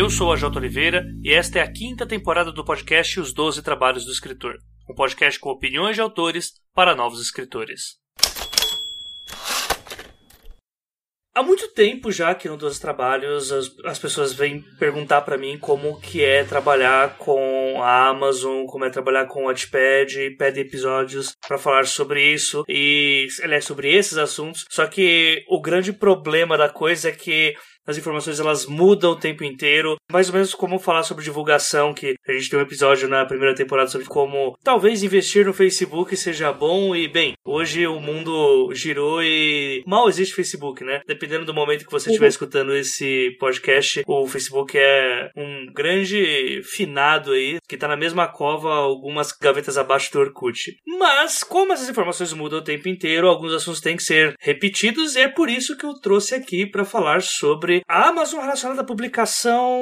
Eu sou a Jota Oliveira e esta é a quinta temporada do podcast Os Doze Trabalhos do Escritor, um podcast com opiniões de autores para novos escritores. Há muito tempo já que no Doze Trabalhos as, as pessoas vêm perguntar para mim como que é trabalhar com a Amazon, como é trabalhar com o Wattpad, pedem episódios para falar sobre isso e, aliás, sobre esses assuntos. Só que o grande problema da coisa é que as informações elas mudam o tempo inteiro, mais ou menos como falar sobre divulgação, que a gente tem um episódio na primeira temporada sobre como talvez investir no Facebook seja bom e bem, hoje o mundo girou e mal existe Facebook, né? Dependendo do momento que você estiver uhum. escutando esse podcast, o Facebook é um grande finado aí, que tá na mesma cova, algumas gavetas abaixo do Orkut. Mas, como essas informações mudam o tempo inteiro, alguns assuntos têm que ser repetidos e é por isso que eu trouxe aqui para falar sobre a Amazon relacionada à publicação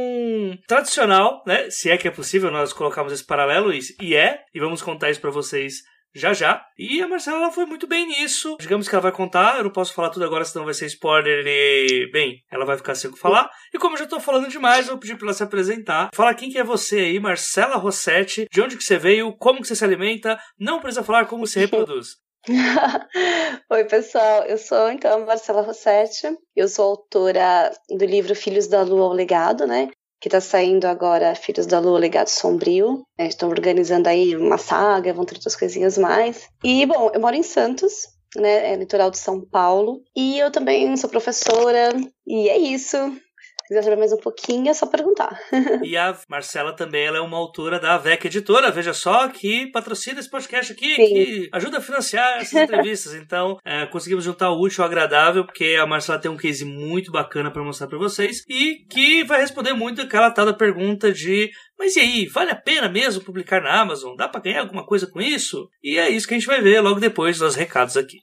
tradicional, né? Se é que é possível nós colocarmos esse paralelo, e é, e vamos contar isso para vocês já já. E a Marcela ela foi muito bem nisso. Digamos que ela vai contar, eu não posso falar tudo agora, senão vai ser spoiler e. Bem, ela vai ficar sem o que falar. E como eu já tô falando demais, eu vou pedir pra ela se apresentar. Fala quem que é você aí, Marcela Rossetti, de onde que você veio, como que você se alimenta, não precisa falar como você reproduz. Oi, pessoal. Eu sou, então, Marcela Rossetti. Eu sou autora do livro Filhos da Lua ao Legado, né? Que está saindo agora, Filhos da Lua, Legado Sombrio. Estou organizando aí uma saga, vão ter outras coisinhas mais. E, bom, eu moro em Santos, né? É litoral de São Paulo. E eu também sou professora. E é isso quiser saber mais um pouquinho, é só perguntar. e a Marcela também ela é uma autora da VEC Editora, veja só, que patrocina esse podcast aqui, Sim. que ajuda a financiar essas entrevistas. então, é, conseguimos juntar o útil ao agradável, porque a Marcela tem um case muito bacana para mostrar para vocês e que vai responder muito aquela tal da pergunta de mas e aí, vale a pena mesmo publicar na Amazon? Dá para ganhar alguma coisa com isso? E é isso que a gente vai ver logo depois dos recados aqui.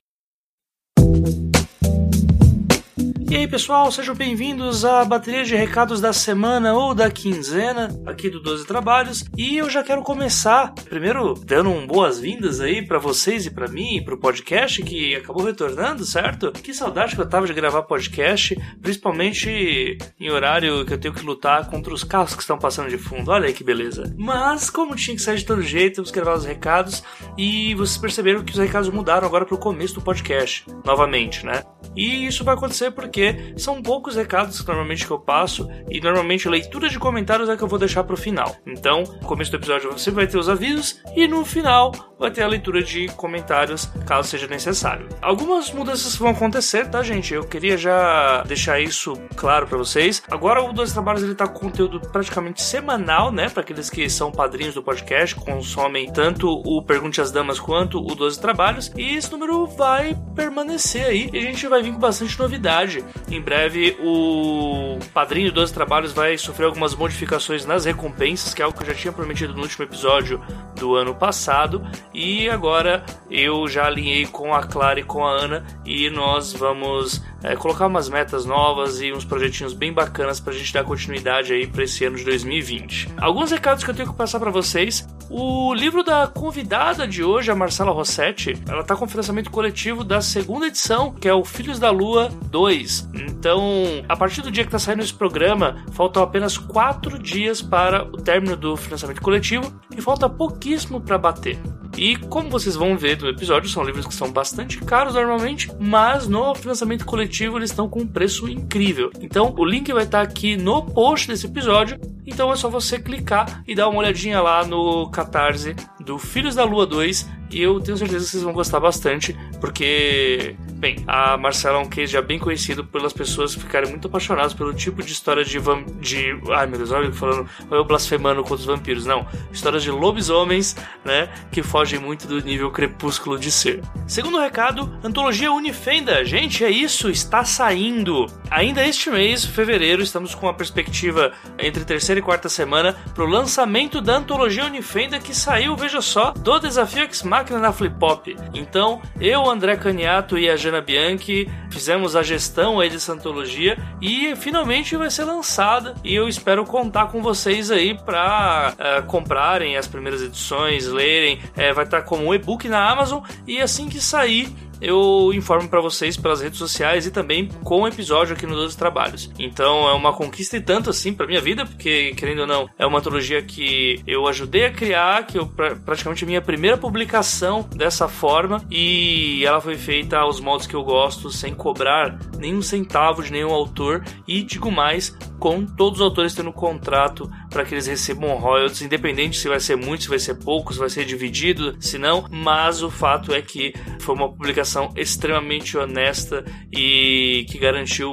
E aí pessoal, sejam bem-vindos à bateria de recados da semana ou da quinzena aqui do 12 Trabalhos. E eu já quero começar, primeiro, dando um boas-vindas aí para vocês e para mim, pro podcast que acabou retornando, certo? Que saudade que eu tava de gravar podcast, principalmente em horário que eu tenho que lutar contra os carros que estão passando de fundo. Olha aí que beleza. Mas, como tinha que sair de todo jeito, temos que gravar os recados e vocês perceberam que os recados mudaram agora pro começo do podcast, novamente, né? E isso vai acontecer porque são poucos recados que normalmente que eu passo e normalmente leitura de comentários é que eu vou deixar pro final. Então, no começo do episódio você vai ter os avisos e no final vai ter a leitura de comentários caso seja necessário. Algumas mudanças vão acontecer, tá, gente? Eu queria já deixar isso claro para vocês. Agora o Dois Trabalhos ele tá com conteúdo praticamente semanal, né, para aqueles que são padrinhos do podcast, consomem tanto o Pergunte às Damas quanto o 12 Trabalhos, e esse número vai permanecer aí e a gente vai vir com bastante novidade. Em breve, o padrinho dos trabalhos vai sofrer algumas modificações nas recompensas, que é algo que eu já tinha prometido no último episódio do ano passado. E agora eu já alinhei com a Clara e com a Ana e nós vamos é, colocar umas metas novas e uns projetinhos bem bacanas para a gente dar continuidade aí para esse ano de 2020. Alguns recados que eu tenho que passar para vocês. O livro da convidada de hoje, a Marcela Rossetti, ela tá com financiamento coletivo da segunda edição, que é o Filhos da Lua 2. Então, a partir do dia que está saindo esse programa, faltam apenas quatro dias para o término do financiamento coletivo e falta pouquíssimo para bater. E como vocês vão ver no episódio, são livros que são bastante caros normalmente, mas no financiamento coletivo eles estão com um preço incrível. Então o link vai estar aqui no post desse episódio. Então é só você clicar e dar uma olhadinha lá no Catarse do Filhos da Lua 2 e eu tenho certeza que vocês vão gostar bastante, porque, bem, a Marcela é um case já bem conhecido pelas pessoas ficarem muito apaixonadas pelo tipo de história de. de ai meu Deus, olha eu falando, eu blasfemando contra os vampiros, não. Histórias de lobisomens, né, que fogem muito do nível crepúsculo de ser. Segundo recado, Antologia Unifenda. Gente, é isso, está saindo. Ainda este mês, fevereiro, estamos com uma perspectiva entre terceira e quarta semana para o lançamento da Antologia Unifenda que saiu, veja só, do Desafio X máquina na Flip Pop. Então, eu, André Caniato e a Jana Bianchi, fizemos a gestão aí dessa antologia e finalmente vai ser lançada. E eu espero contar com vocês aí para uh, é, comprarem as primeiras edições, lerem, uh, vai estar como um e-book na Amazon e assim que sair eu informo para vocês pelas redes sociais e também com o episódio aqui no 12 Trabalhos. Então é uma conquista e tanto assim para minha vida, porque querendo ou não, é uma antologia que eu ajudei a criar, que eu praticamente a minha primeira publicação dessa forma e ela foi feita aos moldes que eu gosto, sem cobrar nenhum centavo de nenhum autor e digo mais, com todos os autores tendo contrato para que eles recebam royalties, independente se vai ser muito, se vai ser pouco, se vai ser dividido, se não, mas o fato é que foi uma publicação extremamente honesta e que garantiu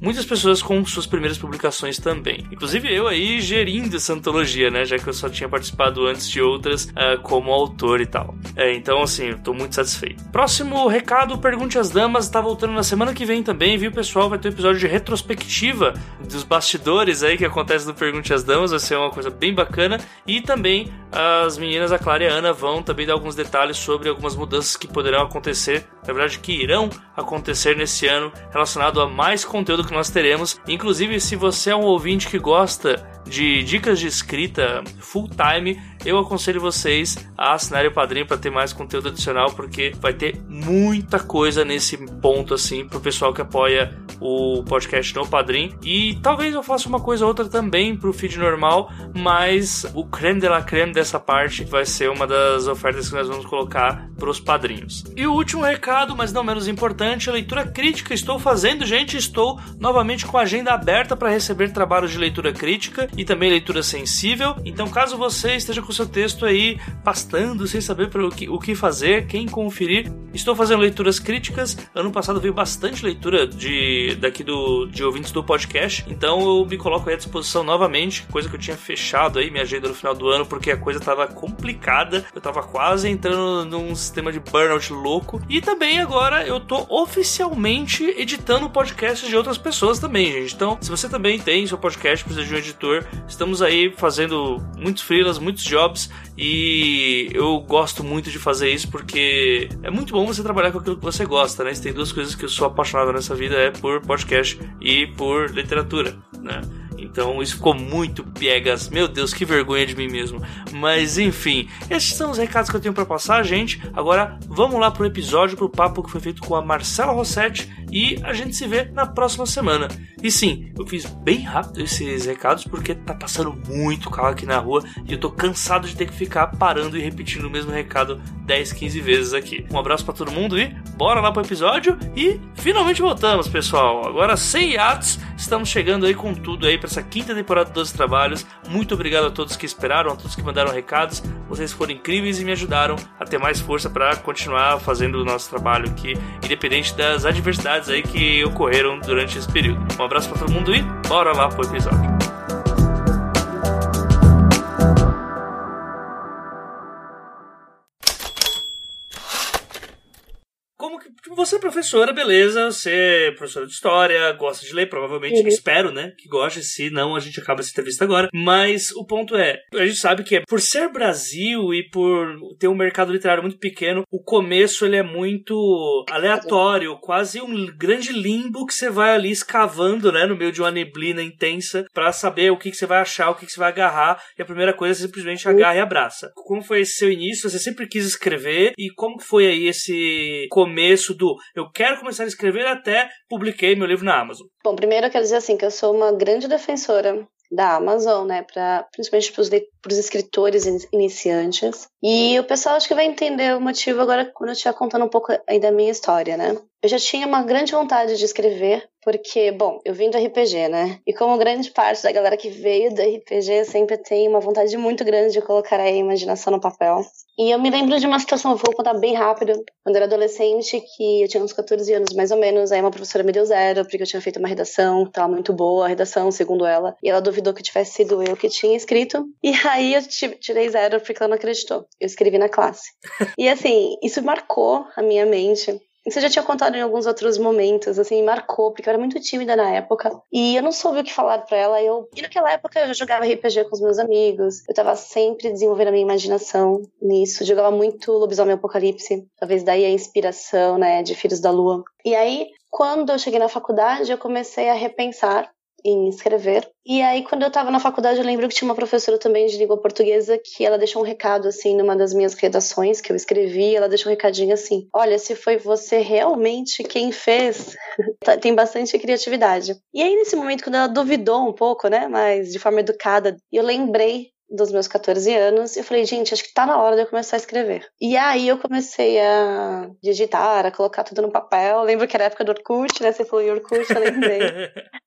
muitas pessoas com suas primeiras publicações também. Inclusive eu aí gerindo essa antologia, né, já que eu só tinha participado antes de outras uh, como autor e tal. É, então, assim, eu tô muito satisfeito. Próximo recado, Pergunte às Damas, tá voltando na semana que vem também, viu, pessoal? Vai ter um episódio de retrospectiva dos bastidores aí que acontece no Pergunte às Damas vai ser uma coisa bem bacana. E também as meninas, a Clara e a Ana, vão também dar alguns detalhes sobre algumas mudanças que poderão acontecer, na verdade, que irão acontecer nesse ano, relacionado a mais conteúdo que nós teremos. Inclusive, se você é um ouvinte que gosta de dicas de escrita full time, eu aconselho vocês a assinarem o padrinho para ter mais conteúdo adicional, porque vai ter muita coisa nesse ponto assim pro pessoal que apoia o podcast no padrinho. E talvez eu faça uma coisa ou outra também pro feed normal, mas o creme de la creme dessa parte vai ser uma das ofertas que nós vamos colocar pros padrinhos. E o último recado, mas não menos importante, a leitura crítica. Estou fazendo, gente, estou novamente com a agenda aberta para receber trabalhos de leitura crítica e também leitura sensível. Então, caso você esteja com seu texto aí pastando, sem saber o que, o que fazer, quem conferir, estou fazendo leituras críticas. Ano passado veio bastante leitura de daqui do, de ouvintes do podcast, então eu me coloco aí à disposição novamente, coisa que eu tinha fechado aí minha agenda no final do ano porque a coisa estava complicada, eu estava quase entrando num sistema de burnout louco. E também agora eu tô oficialmente editando podcasts de outras pessoas também, gente. Então, se você também tem seu podcast, precisa de um editor, Estamos aí fazendo muitos freelas, muitos jobs e eu gosto muito de fazer isso porque é muito bom você trabalhar com aquilo que você gosta, né? Se tem duas coisas que eu sou apaixonado nessa vida é por podcast e por literatura, né? Então isso ficou muito piegas. Meu Deus, que vergonha de mim mesmo. Mas enfim, esses são os recados que eu tenho para passar, gente. Agora vamos lá pro episódio, pro papo que foi feito com a Marcela Rossetti e a gente se vê na próxima semana. E sim, eu fiz bem rápido esses recados porque tá passando muito carro aqui na rua e eu tô cansado de ter que ficar parando e repetindo o mesmo recado 10, 15 vezes aqui. Um abraço para todo mundo e bora lá pro episódio e finalmente voltamos, pessoal. Agora sem atos, estamos chegando aí com tudo aí para essa quinta temporada dos trabalhos. Muito obrigado a todos que esperaram, a todos que mandaram recados. Vocês foram incríveis e me ajudaram a ter mais força para continuar fazendo o nosso trabalho aqui, independente das adversidades aí que ocorreram durante esse período. Um abraço para todo mundo e bora lá pro episódio. Você é professora, beleza, você é professora de história, gosta de ler, provavelmente, uhum. espero, né, que goste, se não a gente acaba essa entrevista agora. Mas o ponto é, a gente sabe que é, por ser Brasil e por ter um mercado literário muito pequeno, o começo ele é muito aleatório, quase um grande limbo que você vai ali escavando, né, no meio de uma neblina intensa para saber o que, que você vai achar, o que, que você vai agarrar, e a primeira coisa é simplesmente agarra e abraça. Como foi esse seu início? Você sempre quis escrever e como foi aí esse começo do eu quero começar a escrever até publiquei meu livro na Amazon? Bom, primeiro eu quero dizer assim que eu sou uma grande defensora da Amazon, né, para principalmente para os escritores iniciantes. E o pessoal acho que vai entender o motivo agora quando eu estiver contando um pouco aí da minha história, né? Eu já tinha uma grande vontade de escrever, porque, bom, eu vim do RPG, né? E como grande parte da galera que veio do RPG sempre tem uma vontade muito grande de colocar a imaginação no papel. E eu me lembro de uma situação, eu vou contar bem rápido, quando eu era adolescente, que eu tinha uns 14 anos mais ou menos, aí uma professora me deu zero, porque eu tinha feito uma redação, tava muito boa a redação, segundo ela, e ela duvidou que tivesse sido eu que tinha escrito, e aí eu tirei zero porque ela não acreditou. Eu escrevi na classe. e assim, isso marcou a minha mente Isso eu já tinha contado em alguns outros momentos, assim, marcou, porque eu era muito tímida na época. E eu não soube o que falar para ela. Eu, e naquela época eu já jogava RPG com os meus amigos. Eu tava sempre desenvolvendo a minha imaginação nisso. Jogava muito Lobisomem Apocalipse. Talvez daí a inspiração, né, de Filhos da Lua. E aí, quando eu cheguei na faculdade, eu comecei a repensar em escrever. E aí, quando eu estava na faculdade, eu lembro que tinha uma professora também de língua portuguesa que ela deixou um recado, assim, numa das minhas redações que eu escrevi, ela deixou um recadinho assim: Olha, se foi você realmente quem fez, tá, tem bastante criatividade. E aí, nesse momento, quando ela duvidou um pouco, né, mas de forma educada, eu lembrei dos meus 14 anos, eu falei, gente, acho que tá na hora de eu começar a escrever. E aí eu comecei a digitar, a colocar tudo no papel. Eu lembro que era a época do Orkut, né? Você falou em Orkut, eu lembrei.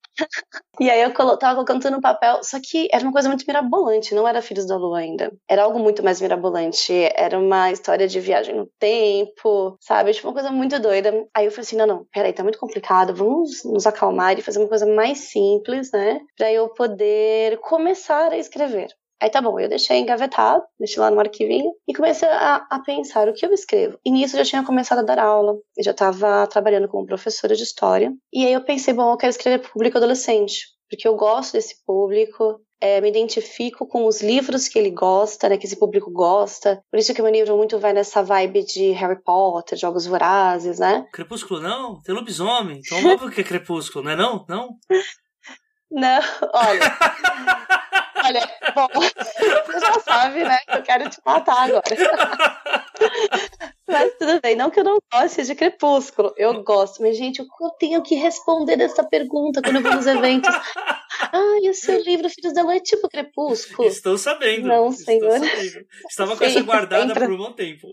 E aí eu tava colocando tudo no papel, só que era uma coisa muito mirabolante, não era Filhos da Lua ainda. Era algo muito mais mirabolante. Era uma história de viagem no tempo, sabe? Tipo, uma coisa muito doida. Aí eu falei assim: não, não, peraí, tá muito complicado, vamos nos acalmar e fazer uma coisa mais simples, né? Pra eu poder começar a escrever. Aí tá bom, eu deixei engavetado, deixei lá no arquivinho e comecei a, a, pensar o que eu escrevo. E nisso eu já tinha começado a dar aula, eu já estava trabalhando como professora de história. E aí eu pensei, bom, eu quero escrever para público adolescente, porque eu gosto desse público, é, me identifico com os livros que ele gosta, né, que esse público gosta. Por isso que meu livro muito vai nessa vibe de Harry Potter, Jogos Vorazes, né? Crepúsculo não, tem lobisomem. Então óbvio que é crepúsculo, não é não? Não? Não, olha. Olha, bom, você já sabe, né, eu quero te matar agora. Mas tudo bem, não que eu não goste de Crepúsculo, eu gosto, mas gente, eu tenho que responder essa pergunta quando eu vou nos eventos. Ah, e o seu livro Filhos da Lua é tipo Crepúsculo? Estou sabendo. Não, senhor. Sabendo. Estava com essa guardada sempre... por um bom tempo.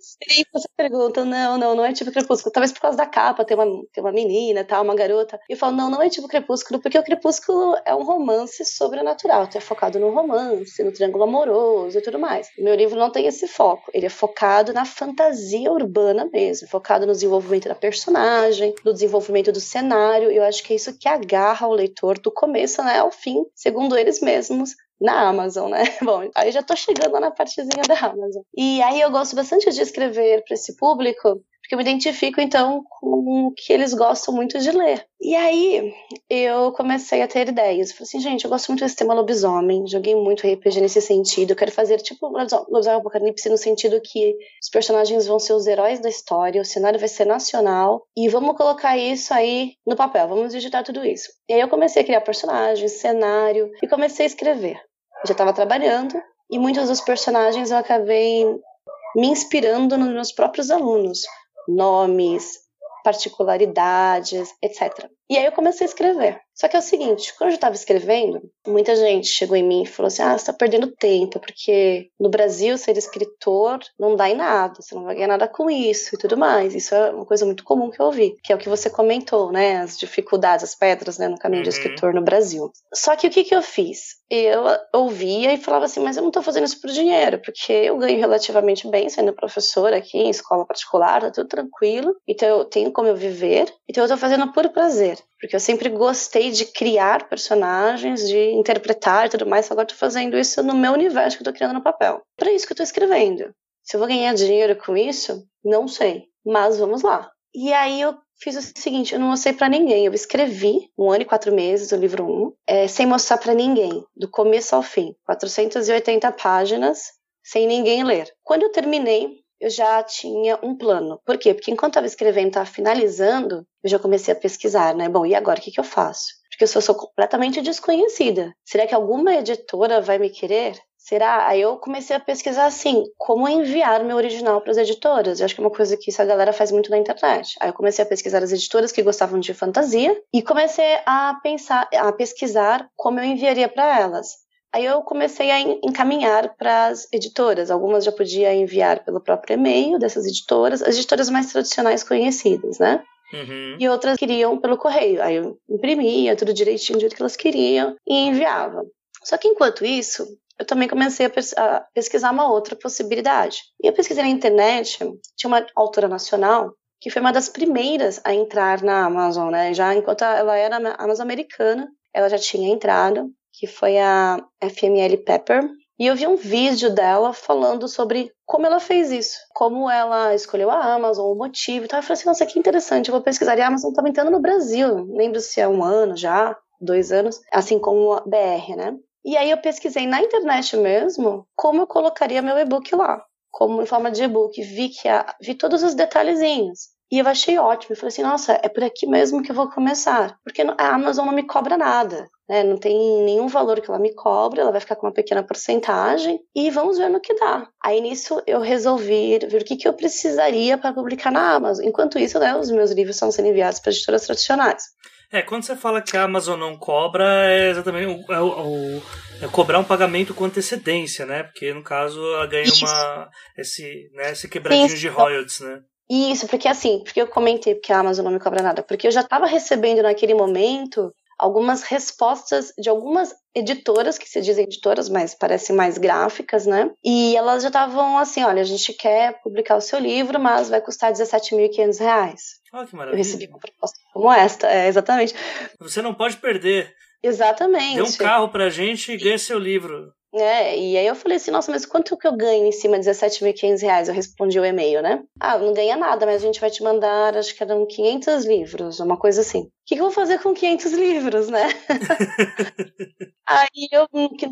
Sempre você pergunta, não, não, não é tipo Crepúsculo. Talvez por causa da capa, tem uma, tem uma menina, tal, uma garota. E eu falo, não, não é tipo Crepúsculo, porque o Crepúsculo é um romance sobrenatural. Tu é focado no romance, no triângulo amoroso e tudo mais. Meu livro não tem esse foco. Ele é focado na fantasia urbana mesmo, focado no desenvolvimento da personagem, no desenvolvimento do cenário. Eu acho que é isso que agarra o leitor do começo né, ao fim, segundo eles mesmos, na Amazon, né? Bom, aí já tô chegando na partezinha da Amazon. E aí eu gosto bastante de escrever para esse público, porque eu me identifico então com o que eles gostam muito de ler. E aí eu comecei a ter ideias. Falei assim, gente, eu gosto muito desse tema lobisomem, joguei muito RPG nesse sentido. Eu quero fazer tipo lobisomem apocalipse no sentido que os personagens vão ser os heróis da história, o cenário vai ser nacional e vamos colocar isso aí no papel, vamos digitar tudo isso. E aí eu comecei a criar personagens, cenário e comecei a escrever. Eu já estava trabalhando e muitos dos personagens eu acabei me inspirando nos meus próprios alunos nomes, particularidades, etc. E aí eu comecei a escrever. Só que é o seguinte, quando eu estava escrevendo, muita gente chegou em mim e falou assim: ah, você está perdendo tempo, porque no Brasil ser escritor não dá em nada, você não vai ganhar nada com isso e tudo mais. Isso é uma coisa muito comum que eu ouvi, que é o que você comentou, né? As dificuldades, as pedras né, no caminho uhum. de escritor no Brasil. Só que o que, que eu fiz? Eu ouvia e falava assim: mas eu não estou fazendo isso por dinheiro, porque eu ganho relativamente bem sendo professora aqui em escola particular, tá tudo tranquilo, então eu tenho como eu viver, então eu estou fazendo por prazer porque eu sempre gostei de criar personagens, de interpretar e tudo mais, só agora estou fazendo isso no meu universo que eu tô criando no papel. Para isso que eu estou escrevendo. Se eu vou ganhar dinheiro com isso, não sei, mas vamos lá. E aí eu fiz o seguinte, eu não mostrei para ninguém, eu escrevi um ano e quatro meses o livro 1, um, é, sem mostrar para ninguém, do começo ao fim, 480 páginas, sem ninguém ler. Quando eu terminei, eu já tinha um plano. Por quê? Porque enquanto estava escrevendo, estava finalizando, eu já comecei a pesquisar, né? Bom, e agora o que, que eu faço? Porque eu sou, sou completamente desconhecida. Será que alguma editora vai me querer? Será? Aí eu comecei a pesquisar assim, como enviar meu original para as editoras. Eu acho que é uma coisa que essa galera faz muito na internet. Aí eu comecei a pesquisar as editoras que gostavam de fantasia e comecei a pensar, a pesquisar como eu enviaria para elas. Aí eu comecei a encaminhar para as editoras. Algumas já podia enviar pelo próprio e-mail dessas editoras, as editoras mais tradicionais conhecidas, né? Uhum. E outras queriam pelo correio. Aí eu imprimia tudo direitinho do jeito que elas queriam e enviava. Só que enquanto isso, eu também comecei a, a pesquisar uma outra possibilidade. E eu pesquisei na internet, tinha uma autora nacional que foi uma das primeiras a entrar na Amazon, né? Já enquanto ela era Amazon americana, ela já tinha entrado que foi a FML Pepper. E eu vi um vídeo dela falando sobre como ela fez isso, como ela escolheu a Amazon, o motivo e. Eu falei assim, nossa, que interessante, eu vou pesquisar. E a Amazon estava entrando no Brasil, lembro se é um ano já, dois anos, assim como a BR, né? E aí eu pesquisei na internet mesmo como eu colocaria meu e-book lá, como em forma de e-book. Vi que vi todos os detalhezinhos. E eu achei ótimo. Eu falei assim, nossa, é por aqui mesmo que eu vou começar. Porque a Amazon não me cobra nada. Né? Não tem nenhum valor que ela me cobra, ela vai ficar com uma pequena porcentagem. E vamos ver no que dá. Aí nisso eu resolvi ver o que, que eu precisaria para publicar na Amazon. Enquanto isso, né, os meus livros estão sendo enviados para editoras tradicionais. É, quando você fala que a Amazon não cobra, é exatamente o, é o, é cobrar um pagamento com antecedência, né? Porque no caso ela ganha Isso. uma esse, né, esse quebradinho Isso. de royalties, né? Isso, porque assim, porque eu comentei que a Amazon não me cobra nada, porque eu já estava recebendo naquele momento algumas respostas de algumas editoras, que se dizem editoras, mas parecem mais gráficas, né? E elas já estavam assim, olha, a gente quer publicar o seu livro, mas vai custar 17.500 reais. Oh, que maravilha. Eu recebi uma proposta como esta, é, exatamente. Você não pode perder. Exatamente. Dê um carro pra gente e ganha seu livro. É, e aí eu falei assim, nossa, mas quanto que eu ganho em cima de 17.500 reais? Eu respondi o e-mail, né? Ah, não ganha nada, mas a gente vai te mandar, acho que eram 500 livros, uma coisa assim. O que, que eu vou fazer com 500 livros, né? aí eu,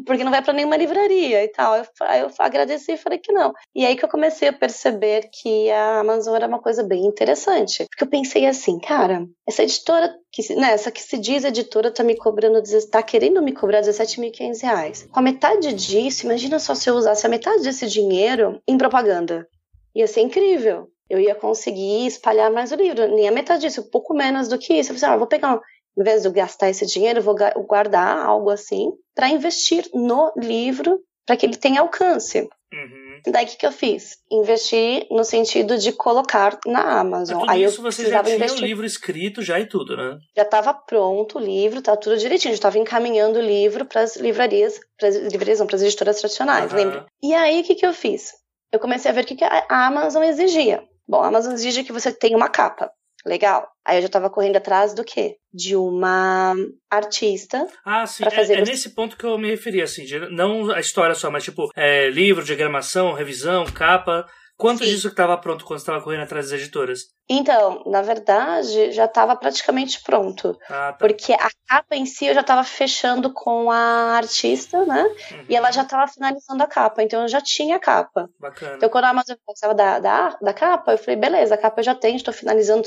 porque não vai para nenhuma livraria e tal. Aí eu agradeci e falei que não. E aí que eu comecei a perceber que a Amazon era uma coisa bem interessante. Porque eu pensei assim, cara, essa editora, que, né, essa que se diz editora, tá me cobrando, tá querendo me cobrar 17.500 reais. Com a metade disso, imagina só se eu usasse a metade desse dinheiro em propaganda. Ia ser incrível eu ia conseguir espalhar mais o livro. Nem a metade disso, um pouco menos do que isso. Eu falei, assim, ah, vou pegar, em vez de gastar esse dinheiro, eu vou guardar algo assim para investir no livro para que ele tenha alcance. Uhum. Daí o que, que eu fiz? Investi no sentido de colocar na Amazon. Mas tudo Aí isso você já tinha investir. o livro escrito já e tudo, né? Já estava pronto o livro, tá tudo direitinho. Já estava encaminhando o livro para as livrarias, para as livrarias, para as editoras tradicionais, uhum. lembra? E aí o que, que eu fiz? Eu comecei a ver o que, que a Amazon exigia. Bom, a Amazon exige que você tenha uma capa. Legal. Aí eu já estava correndo atrás do quê? De uma artista. Ah, sim. É, é, nesse ponto que eu me referi, assim, de, não a história só, mas tipo, é, livro, diagramação, revisão, capa. Quanto Sim. disso que estava pronto quando estava correndo atrás das editoras? Então, na verdade, já estava praticamente pronto. Ah, tá. Porque a capa em si eu já estava fechando com a artista, né? Uhum. E ela já estava finalizando a capa. Então eu já tinha a capa. Bacana. Então quando a Amazon precisava da, da, da capa, eu falei, beleza, a capa eu já tenho, estou finalizando,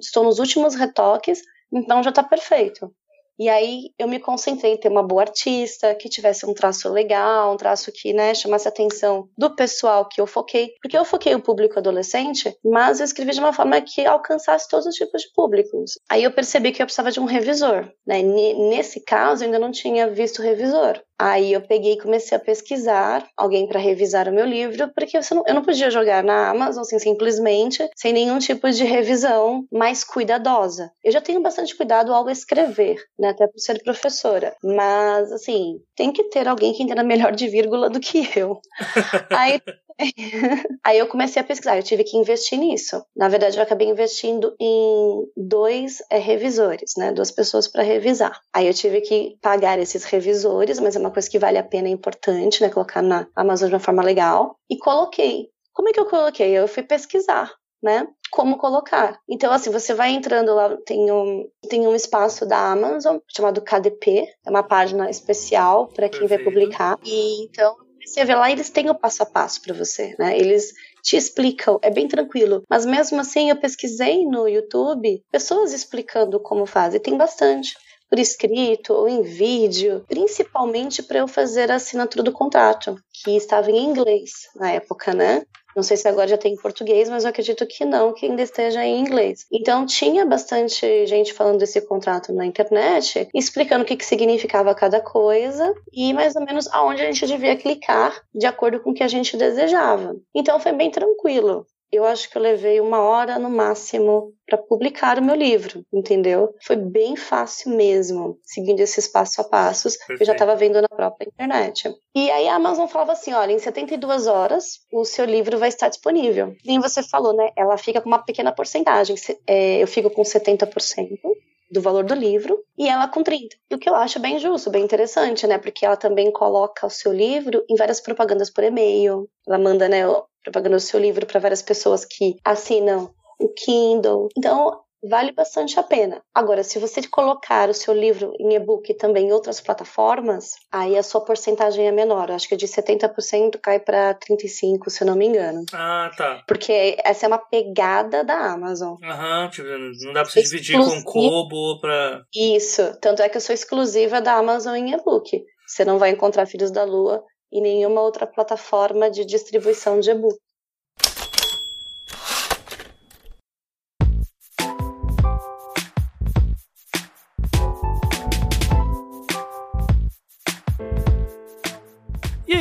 estou nos últimos retoques, então já está perfeito. E aí eu me concentrei em ter uma boa artista, que tivesse um traço legal, um traço que, né, chamasse a atenção do pessoal que eu foquei. Porque eu foquei o público adolescente, mas eu escrevi de uma forma que alcançasse todos os tipos de públicos. Aí eu percebi que eu precisava de um revisor. Né? Nesse caso, eu ainda não tinha visto revisor. Aí eu peguei e comecei a pesquisar alguém para revisar o meu livro, porque eu não, eu não podia jogar na Amazon assim, simplesmente, sem nenhum tipo de revisão mais cuidadosa. Eu já tenho bastante cuidado ao escrever, né, até por ser professora, mas assim, tem que ter alguém que entenda melhor de vírgula do que eu. Aí Aí eu comecei a pesquisar, eu tive que investir nisso. Na verdade, eu acabei investindo em dois é, revisores, né? Duas pessoas para revisar. Aí eu tive que pagar esses revisores, mas é uma coisa que vale a pena, é importante, né? Colocar na Amazon de uma forma legal. E coloquei. Como é que eu coloquei? Eu fui pesquisar. Né? Como colocar. Então, assim, você vai entrando lá, tem um, tem um espaço da Amazon chamado KDP, é uma página especial para quem Perfeito. vai publicar. E então você vê lá, eles têm o passo a passo para você, né? Eles te explicam, é bem tranquilo. Mas mesmo assim, eu pesquisei no YouTube pessoas explicando como faz, e tem bastante por escrito ou em vídeo, principalmente para eu fazer a assinatura do contrato, que estava em inglês na época, né? Não sei se agora já tem em português, mas eu acredito que não, que ainda esteja em inglês. Então tinha bastante gente falando desse contrato na internet, explicando o que, que significava cada coisa e mais ou menos aonde a gente devia clicar de acordo com o que a gente desejava. Então foi bem tranquilo eu acho que eu levei uma hora no máximo para publicar o meu livro, entendeu? Foi bem fácil mesmo, seguindo esses passo a passos que eu já estava vendo na própria internet. E aí a Amazon falava assim: olha, em 72 horas o seu livro vai estar disponível. Nem você falou, né? Ela fica com uma pequena porcentagem. É, eu fico com 70% do valor do livro e ela com 30. E o que eu acho bem justo, bem interessante, né? Porque ela também coloca o seu livro em várias propagandas por e-mail. Ela manda, né, propaganda do seu livro para várias pessoas que assinam o Kindle. Então, vale bastante a pena. Agora, se você colocar o seu livro em e-book também em outras plataformas, aí a sua porcentagem é menor. acho que de 70% cai para 35%, se eu não me engano. Ah, tá. Porque essa é uma pegada da Amazon. Aham, tipo, não dá pra você dividir com Kobo pra... Isso, tanto é que eu sou exclusiva da Amazon em e-book. Você não vai encontrar Filhos da Lua em nenhuma outra plataforma de distribuição de e-book.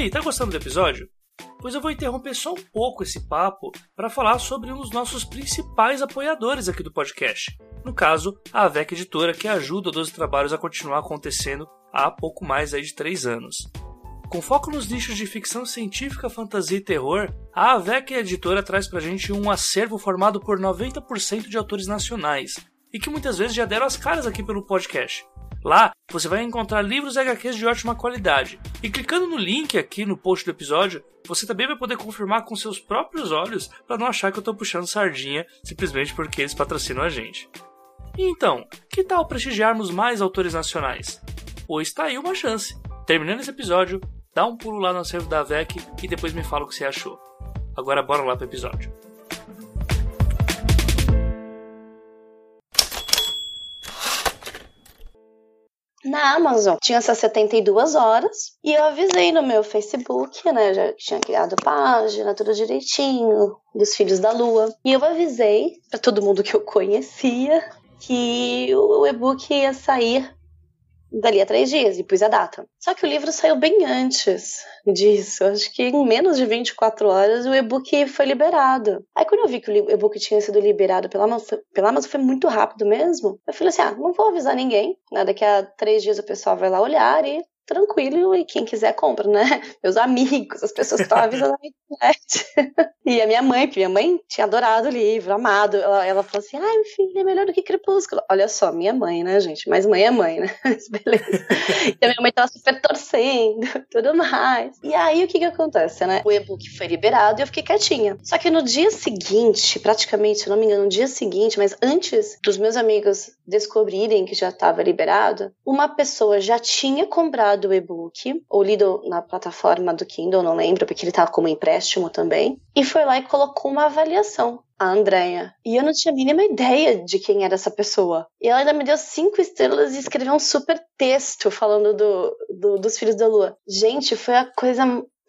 Aí, tá gostando do episódio? Pois eu vou interromper só um pouco esse papo para falar sobre um dos nossos principais apoiadores aqui do podcast. No caso, a AVEC Editora, que ajuda o 12 Trabalhos a continuar acontecendo há pouco mais aí de 3 anos. Com foco nos nichos de ficção científica, fantasia e terror, a AVEC Editora traz pra gente um acervo formado por 90% de autores nacionais, e que muitas vezes já deram as caras aqui pelo podcast. Lá você vai encontrar livros HQs de ótima qualidade. E clicando no link aqui no post do episódio, você também vai poder confirmar com seus próprios olhos para não achar que eu estou puxando sardinha simplesmente porque eles patrocinam a gente. Então, que tal prestigiarmos mais autores nacionais? Pois está aí uma chance. Terminando esse episódio, dá um pulo lá no acervo da VEC e depois me fala o que você achou. Agora bora lá pro episódio. Na Amazon. Tinha essas 72 horas e eu avisei no meu Facebook, né? Já tinha criado página, tudo direitinho, dos Filhos da Lua. E eu avisei para todo mundo que eu conhecia que o e-book ia sair dali a três dias e pus a data. Só que o livro saiu bem antes disso. Acho que em menos de 24 horas o e-book foi liberado. Aí quando eu vi que o e-book tinha sido liberado pela Amazon, pela Amazon foi muito rápido mesmo. Eu falei assim: ah, não vou avisar ninguém. Né? Daqui a três dias o pessoal vai lá olhar e tranquilo e quem quiser compra, né? Meus amigos, as pessoas que estão avisando na internet. e a minha mãe, minha mãe tinha adorado o livro, amado. Ela, ela falou assim: ai, filho, é melhor do que Crepúsculo. Olha só, minha mãe, né, gente? Mas mãe é mãe, né? Mas beleza. e a minha mãe tava super torcendo, tudo mais. E aí o que que acontece, né? O e-book foi liberado e eu fiquei quietinha. Só que no dia seguinte, praticamente, se não me engano, no dia seguinte, mas antes dos meus amigos descobrirem que já estava liberado, uma pessoa já tinha comprado o e-book, ou lido na plataforma do Kindle, não lembro, porque ele estava como empréstimo também, e foi lá e colocou uma avaliação. A Andrea. E eu não tinha a mínima ideia de quem era essa pessoa. E ela ainda me deu cinco estrelas e escreveu um super texto falando do, do dos Filhos da Lua. Gente, foi a coisa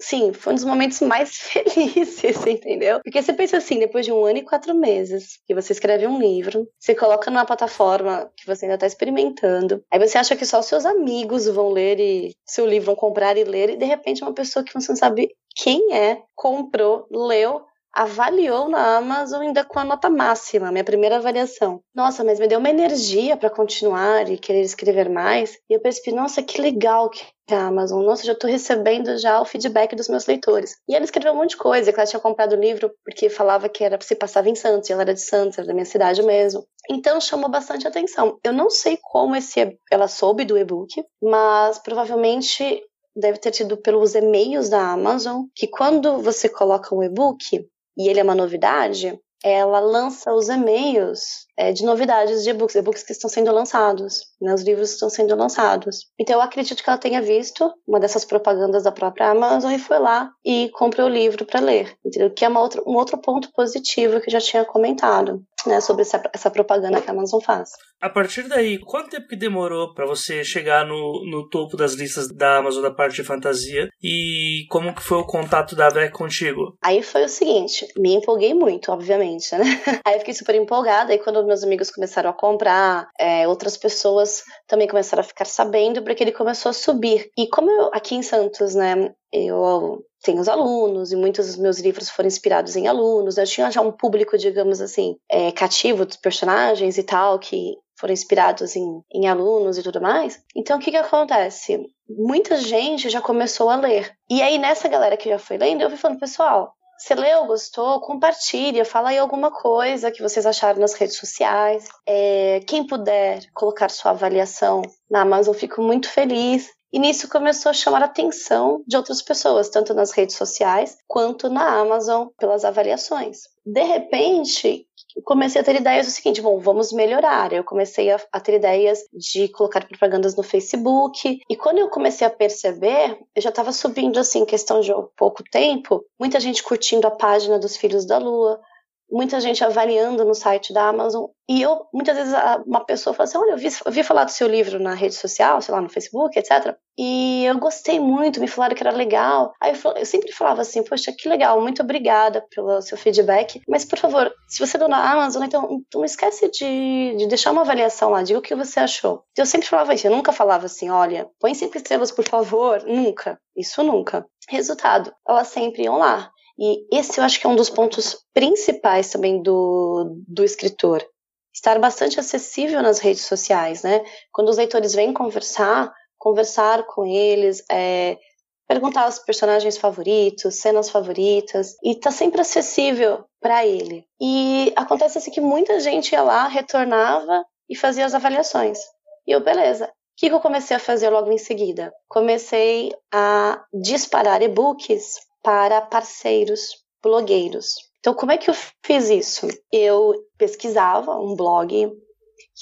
Sim, foi um dos momentos mais felizes, entendeu? Porque você pensa assim, depois de um ano e quatro meses, que você escreve um livro, você coloca numa plataforma que você ainda está experimentando, aí você acha que só os seus amigos vão ler e seu livro vão comprar e ler, e de repente uma pessoa que você não sabe quem é, comprou, leu, avaliou na Amazon ainda com a nota máxima, minha primeira avaliação. Nossa, mas me deu uma energia para continuar e querer escrever mais. E eu percebi, nossa, que legal que é a Amazon. Nossa, já estou recebendo já o feedback dos meus leitores. E ela escreveu um monte de coisa, que ela tinha comprado o livro porque falava que era se passava em Santos, e ela era de Santos, era da minha cidade mesmo. Então chamou bastante atenção. Eu não sei como esse ela soube do e-book, mas provavelmente deve ter tido pelos e-mails da Amazon, que quando você coloca um e-book, e ele é uma novidade, ela lança os e-mails é, de novidades de e-books, e-books que estão sendo lançados, né, os livros estão sendo lançados. Então eu acredito que ela tenha visto uma dessas propagandas da própria Amazon e foi lá e comprou o livro para ler, entendeu? Que é uma outra, um outro ponto positivo que eu já tinha comentado, né, sobre essa, essa propaganda que a Amazon faz. A partir daí, quanto tempo que demorou para você chegar no, no topo das listas da Amazon da parte de fantasia e como que foi o contato da VEC contigo? Aí foi o seguinte, me empolguei muito, obviamente, né? Aí eu fiquei super empolgada e quando meus amigos começaram a comprar, é, outras pessoas também começaram a ficar sabendo, porque ele começou a subir. E como eu, aqui em Santos, né, eu tenho os alunos e muitos dos meus livros foram inspirados em alunos, eu tinha já um público, digamos assim, é, cativo dos personagens e tal, que foram inspirados em, em alunos e tudo mais. Então, o que que acontece? Muita gente já começou a ler. E aí, nessa galera que já foi lendo, eu fui falando, pessoal, Você leu, gostou? Compartilha, fala aí alguma coisa que vocês acharam nas redes sociais. É, quem puder colocar sua avaliação na Amazon, fico muito feliz. E nisso começou a chamar a atenção de outras pessoas, tanto nas redes sociais quanto na Amazon, pelas avaliações. De repente, comecei a ter ideias do seguinte: bom, vamos melhorar. Eu comecei a, a, ter ideias de colocar propagandas no Facebook. E quando eu comecei a perceber, eu já estava subindo, assim, questão de pouco tempo, muita gente curtindo a página dos Filhos da Lua, muita gente avaliando no site da Amazon. E eu, muitas vezes, uma pessoa fala assim: Olha, eu vi, eu vi falar do seu livro na rede social, sei lá, no Facebook, etc. E eu gostei muito, me falaram que era legal. Aí eu, eu sempre falava assim: Poxa, que legal, muito obrigada pelo seu feedback. Mas, por favor, se você deu na Amazon, então não esquece de, de deixar uma avaliação lá, diga o que você achou. Eu sempre falava isso, eu nunca falava assim: Olha, põe cinco estrelas, por favor. Nunca. Isso nunca. Resultado, elas sempre iam lá. E esse eu acho que é um dos pontos principais também do, do escritor. Estar bastante acessível nas redes sociais, né? Quando os leitores vêm conversar, conversar com eles, é, perguntar os personagens favoritos, cenas favoritas, e tá sempre acessível para ele. E acontece assim que muita gente ia lá, retornava e fazia as avaliações. E eu, beleza. O que eu comecei a fazer logo em seguida? Comecei a disparar e-books para parceiros blogueiros. Então, como é que eu fiz isso? Eu pesquisava um blog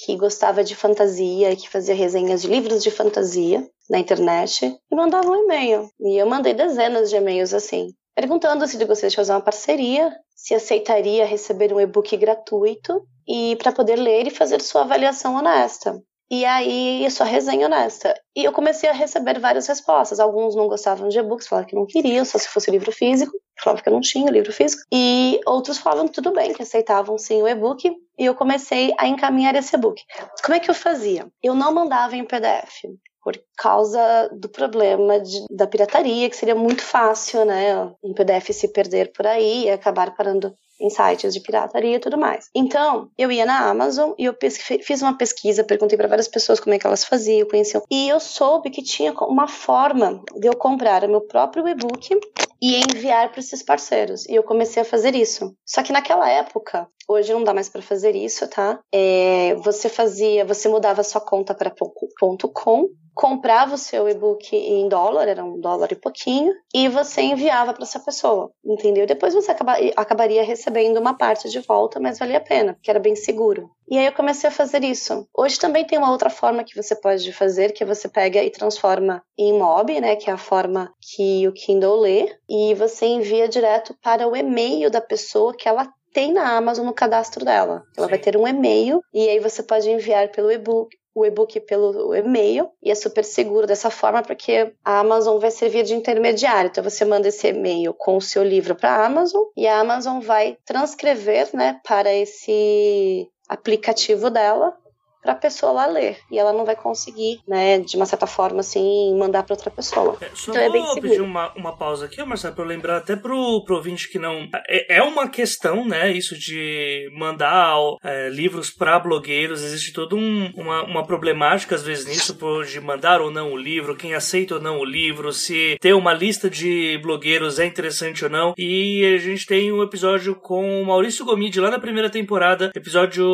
que gostava de fantasia, que fazia resenhas de livros de fantasia na internet e mandava um e-mail. E eu mandei dezenas de e-mails assim, perguntando se ele gostaria de fazer uma parceria, se aceitaria receber um e-book gratuito e para poder ler e fazer sua avaliação honesta. E aí, sua resenha honesta. E eu comecei a receber várias respostas. Alguns não gostavam de e-books, falavam que não queriam, só se fosse livro físico. Falavam que eu não tinha livro físico. E outros falavam tudo bem, que aceitavam sim o e-book. E eu comecei a encaminhar esse e-book. Como é que eu fazia? Eu não mandava em PDF por causa do problema de, da pirataria, que seria muito fácil, né? Um PDF se perder por aí e acabar parando em sites de pirataria e tudo mais. Então, eu ia na Amazon e eu fiz uma pesquisa, perguntei para várias pessoas como é que elas faziam, conheciam, e eu soube que tinha uma forma de eu comprar o meu próprio e-book e enviar para esses parceiros. E eu comecei a fazer isso. Só que naquela época, hoje não dá mais para fazer isso, tá? É, você fazia, você mudava sua conta para .com comprava o seu e-book em dólar, era um dólar e pouquinho, e você enviava para essa pessoa, entendeu? Depois você acaba, acabaria recebendo uma parte de volta, mas valia a pena, porque era bem seguro. E aí eu comecei a fazer isso. Hoje também tem uma outra forma que você pode fazer, que você pega e transforma em MOB, né, que é a forma que o Kindle lê, e você envia direto para o e-mail da pessoa que ela tem na Amazon no cadastro dela. Ela Sim. vai ter um e-mail e aí você pode enviar pelo e-book, o e-book pelo e-mail e é super seguro dessa forma porque a Amazon vai servir de intermediário. Então você manda esse e-mail com o seu livro para a Amazon e a Amazon vai transcrever, né, para esse aplicativo dela para a pessoa lá ler. E ela não vai conseguir, né, de uma certa forma, assim, mandar para outra pessoa. É, só então vou é pedir uma, uma pausa aqui, Marcelo, para eu lembrar até pro, pro ouvinte que não. É, é uma questão, né, isso de mandar é, livros para blogueiros. Existe toda um, uma, uma problemática, às vezes, nisso, por, de mandar ou não o livro, quem aceita ou não o livro, se ter uma lista de blogueiros é interessante ou não. E a gente tem um episódio com o Maurício Gomide lá na primeira temporada, episódio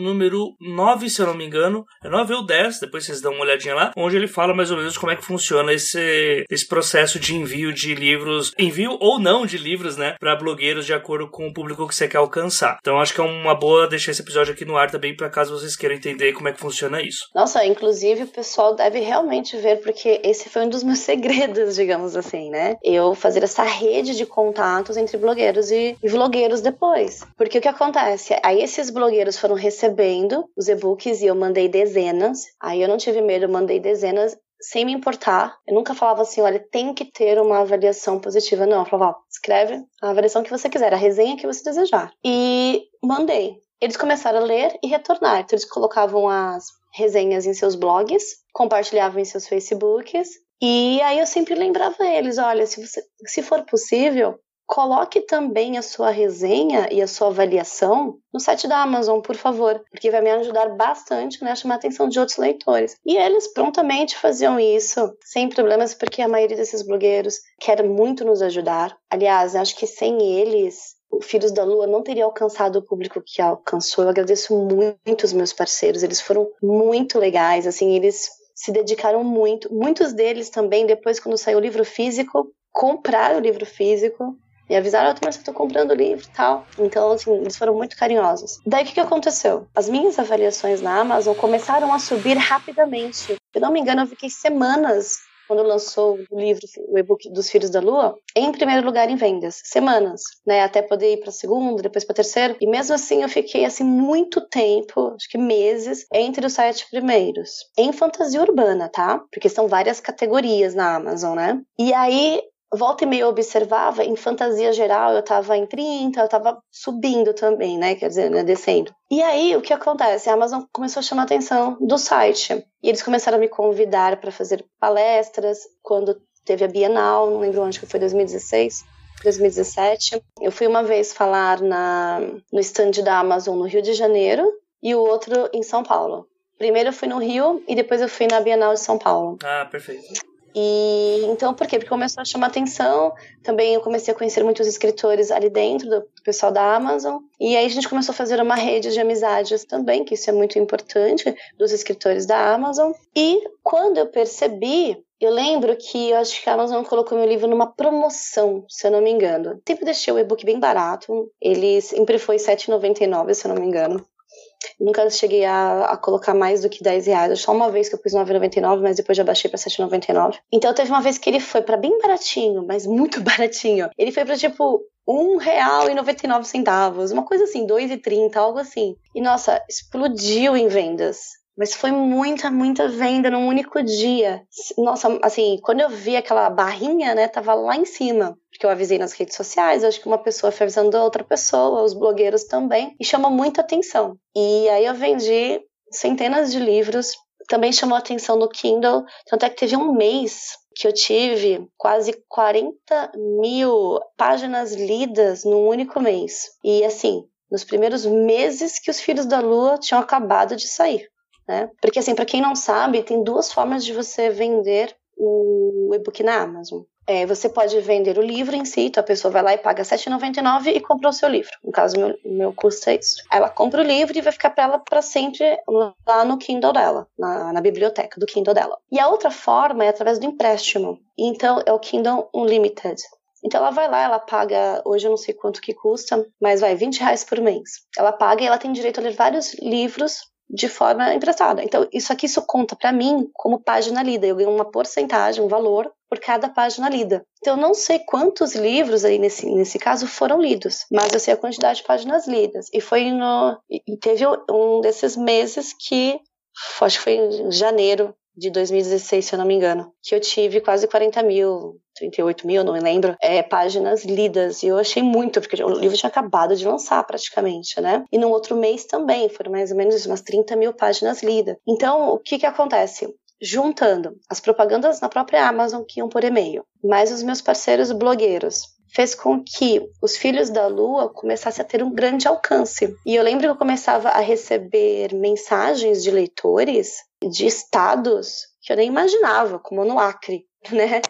número 9, se eu não me engano, é 9 ou 10, depois vocês dão uma olhadinha lá, onde ele fala mais ou menos como é que funciona esse, esse processo de envio de livros, envio ou não de livros, né, para blogueiros de acordo com o público que você quer alcançar. Então acho que é uma boa deixar esse episódio aqui no ar também para caso vocês queiram entender como é que funciona isso. Nossa, inclusive o pessoal deve realmente ver porque esse foi um dos meus segredos, digamos assim, né? Eu fazer essa rede de contatos entre blogueiros e, e vlogueiros depois. Porque o que acontece? Aí esses blogueiros foram recebendo os e-books e eu mandei dezenas. Aí eu não tive medo, eu mandei dezenas sem me importar. Eu nunca falava assim, olha, tem que ter uma avaliação positiva. Não, eu falava, ó, escreve a avaliação que você quiser, a resenha que você desejar. E mandei. Eles começaram a ler e retornar. Então eles colocavam as resenhas em seus blogs, compartilhavam em seus Facebooks. E aí eu sempre lembrava eles, olha, se, você, se for possível, coloque também a sua resenha e a sua avaliação no site da Amazon, por favor, porque vai me ajudar bastante né, a chamar a atenção de outros leitores. E eles prontamente faziam isso, sem problemas, porque a maioria desses blogueiros quer muito nos ajudar. Aliás, acho que sem eles, o Filhos da Lua não teria alcançado o público que alcançou. Eu agradeço muito os meus parceiros, eles foram muito legais, assim, eles se dedicaram muito. Muitos deles também, depois, quando saiu o livro físico, compraram o livro físico e avisaram, oh, mas eu tô comprando livro e tal. Então, assim, eles foram muito carinhosos. Daí, o que, que aconteceu? As minhas avaliações na Amazon começaram a subir rapidamente. Se eu não me engano, eu fiquei semanas quando lançou o livro, o e-book dos Filhos da Lua, em primeiro lugar em vendas, semanas, né, até poder ir para segundo, depois para terceiro. E mesmo assim eu fiquei assim muito tempo, acho que meses, entre os sete primeiros. Em fantasia urbana, tá? Porque são várias categorias na Amazon, né? E aí volta e meia eu observava, em fantasia geral eu tava em 30, eu tava subindo também, né? Quer dizer, né, descendo. E aí, o que acontece? A Amazon começou a chamar a atenção do site. E eles começaram a me convidar para fazer palestras quando teve a Bienal, não lembro onde que foi, 2016. 2017. Eu fui uma vez falar na, no stand da Amazon no Rio de Janeiro e o outro em São Paulo. Primeiro eu fui no Rio e depois eu fui na Bienal de São Paulo. Ah, perfeito. E então, por quê? Porque começou a chamar atenção. Também eu comecei a conhecer muitos escritores ali dentro, do pessoal da Amazon. E aí a gente começou a fazer uma rede de amizades também, que isso é muito importante, dos escritores da Amazon. E quando eu percebi, eu lembro que eu acho que a Amazon colocou meu livro numa promoção, se eu não me engano. Sempre deixei o e-book bem barato. Ele sempre foi R$ 7,99, se eu não me engano. Nunca cheguei a, a, colocar mais do que 10 reais. Só uma vez que eu pus 9,99, mas depois já baixei pra 7,99. Então teve uma vez que ele foi para bem baratinho, mas muito baratinho. Ele foi pra tipo um real e 99 centavos, uma coisa assim, 2,30, algo assim. E nossa, explodiu em vendas. Mas foi muita, muita venda num único dia. Nossa, assim, quando eu vi aquela barrinha, né, tava lá em cima. Porque eu avisei nas redes sociais, acho que uma pessoa foi avisando outra pessoa, os blogueiros também, e chamou muita atenção. E aí eu vendi centenas de livros, também chamou atenção no Kindle, tanto é que teve um mês que eu tive quase 40 mil páginas lidas num único mês. E assim, nos primeiros meses que os Filhos da Lua tinham acabado de sair né? Porque assim, para quem não sabe, tem duas formas de você vender o e-book na Amazon. É, você pode vender o livro em si, então a pessoa vai lá e paga R$7,99 e compra o seu livro. No caso, meu, meu custo é isso. Ela compra o livro e vai ficar para ela para sempre lá no Kindle dela, na, na, biblioteca do Kindle dela. E a outra forma é através do empréstimo. Então, é o Kindle Unlimited. Então ela vai lá, ela paga, hoje eu não sei quanto que custa, mas vai 20 reais por mês. Ela paga e ela tem direito a ler vários livros de forma emprestada. Então, isso aqui isso conta para mim como página lida. Eu ganho uma porcentagem, um valor por cada página lida. Então, eu não sei quantos livros aí nesse, nesse caso foram lidos, mas eu sei a quantidade de páginas lidas. E foi no. E teve um desses meses que. Acho que foi em janeiro de 2016, se eu não me engano, que eu tive quase 40 mil, 38 mil, não me lembro, é, páginas lidas. E eu achei muito, porque o livro tinha acabado de lançar praticamente, né? E no outro mês também, foram mais ou menos umas 30 mil páginas lidas. Então, o que que acontece? Juntando as propagandas na própria Amazon que iam por e-mail, mais os meus parceiros blogueiros, fez com que os Filhos da Lua começassem a ter um grande alcance. E eu lembro que eu começava a receber mensagens de leitores de estados que eu nem imaginava, como no Acre, né?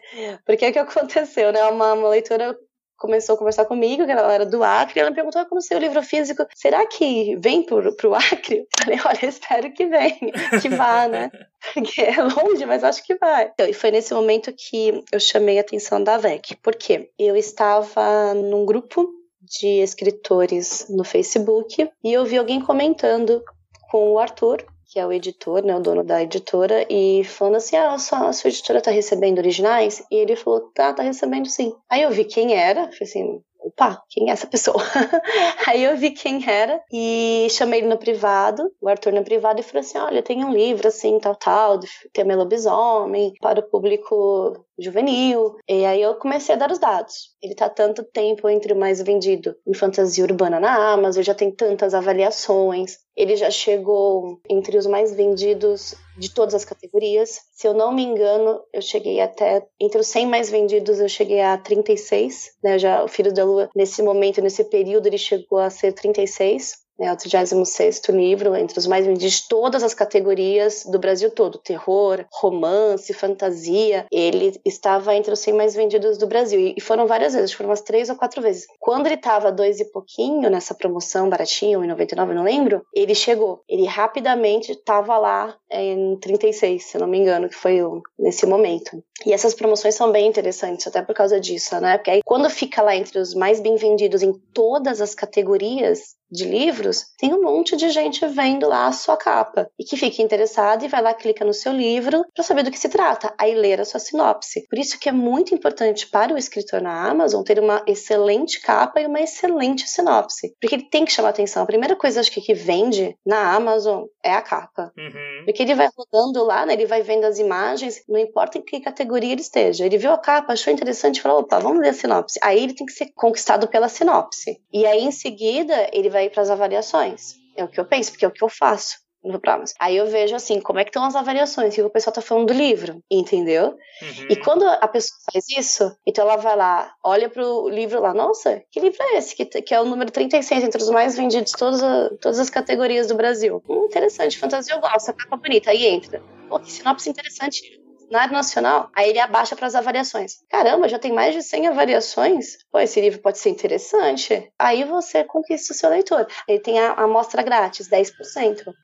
Porque o que aconteceu, né? Uma, uma leitora começou a conversar comigo, que ela era do Acre, e ela me perguntou como seu livro físico, será que vem pro, pro Acre? Eu falei, olha, espero que venha, que vá, né? Porque é longe, mas acho que vai. Então, e foi nesse momento que eu chamei a atenção da VEC, porque eu estava num grupo de escritores no Facebook e eu vi alguém comentando com o Arthur que é o editor, né, o dono da editora, e falando assim: ah, a sua, a sua editora tá recebendo originais? E ele falou: tá, tá recebendo sim. Aí eu vi quem era, falei assim: opa, quem é essa pessoa? Aí eu vi quem era e chamei ele no privado, o Arthur no privado, e falei assim: olha, tem um livro assim, tal, tal, de tema lobisomem, para o público juvenil. E aí eu comecei a dar os dados. Ele tá tanto tempo entre o mais vendido em fantasia urbana na Amazon, já tem tantas avaliações. Ele já chegou entre os mais vendidos de todas as categorias. Se eu não me engano, eu cheguei até entre os 100 mais vendidos, eu cheguei a 36, né? Já o Filho da Lua nesse momento, nesse período, ele chegou a ser 36 né, o 36 livro, entre os mais vendidos de todas as categorias do Brasil todo, terror, romance, fantasia, ele estava entre os 100 mais vendidos do Brasil, e foram várias vezes, foram umas três ou quatro vezes. Quando ele estava dois e pouquinho, nessa promoção baratinho, em 99, não lembro, ele chegou, ele rapidamente estava lá é, em 36, se não me engano, que foi nesse momento. E essas promoções são bem interessantes, até por causa disso, né, porque aí quando fica lá entre os mais bem vendidos em todas as categorias, de livros, tem um monte de gente vendo lá a sua capa e que fica interessada e vai lá, clica no seu livro para saber do que se trata, aí ler a sua sinopse. Por isso que é muito importante para o escritor na Amazon ter uma excelente capa e uma excelente sinopse, porque ele tem que chamar atenção. A primeira coisa acho que, que vende na Amazon é a capa, uhum. porque ele vai rodando lá, né, ele vai vendo as imagens, não importa em que categoria ele esteja. Ele viu a capa, achou interessante, falou, opa, vamos ler a sinopse. Aí ele tem que ser conquistado pela sinopse. E aí em seguida ele vai para as avaliações. É o que eu penso, porque é o que eu faço no Promas. Aí eu vejo assim, como é que estão as avaliações, o que o pessoal tá falando do livro, entendeu? Uhum. E quando a pessoa faz isso, então ela vai lá, olha pro livro lá, nossa, que livro é esse? Que, que é o número 36, entre os mais vendidos de todas, todas as categorias do Brasil. Hum, interessante, fantasia eu gosto, a capa bonita, aí entra. Pô, que sinopse interessante na área nacional, aí ele abaixa para as avaliações. Caramba, já tem mais de 100 avaliações? Pô, esse livro pode ser interessante. Aí você conquista o seu leitor. Ele tem a amostra grátis, 10%.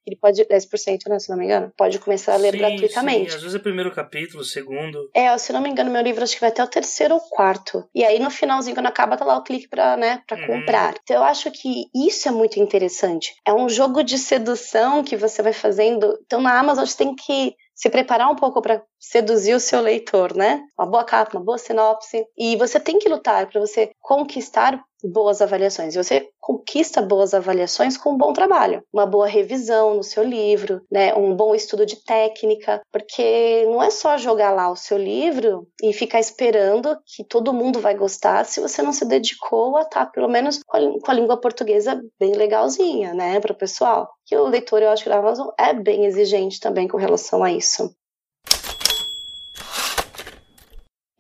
Ele pode, 10%, né, se não me engano, pode começar a ler sim, gratuitamente. Sim, às vezes é o primeiro capítulo, o segundo. É, se não me engano, meu livro acho que vai até o terceiro ou quarto. E aí no finalzinho, quando acaba, tá lá o clique pra, né, pra uhum. comprar. Então eu acho que isso é muito interessante. É um jogo de sedução que você vai fazendo. Então na Amazon você tem que se preparar um pouco para seduzir o seu leitor, né? Uma boa capa, uma boa sinopse. E você tem que lutar para você conquistar boas avaliações. E você conquista boas avaliações com um bom trabalho, uma boa revisão no seu livro, né, um bom estudo de técnica, porque não é só jogar lá o seu livro e ficar esperando que todo mundo vai gostar se você não se dedicou a estar tá, pelo menos com a, com a língua portuguesa bem legalzinha, né, para o pessoal. Que o leitor, eu acho que da Amazon é bem exigente também com relação a isso.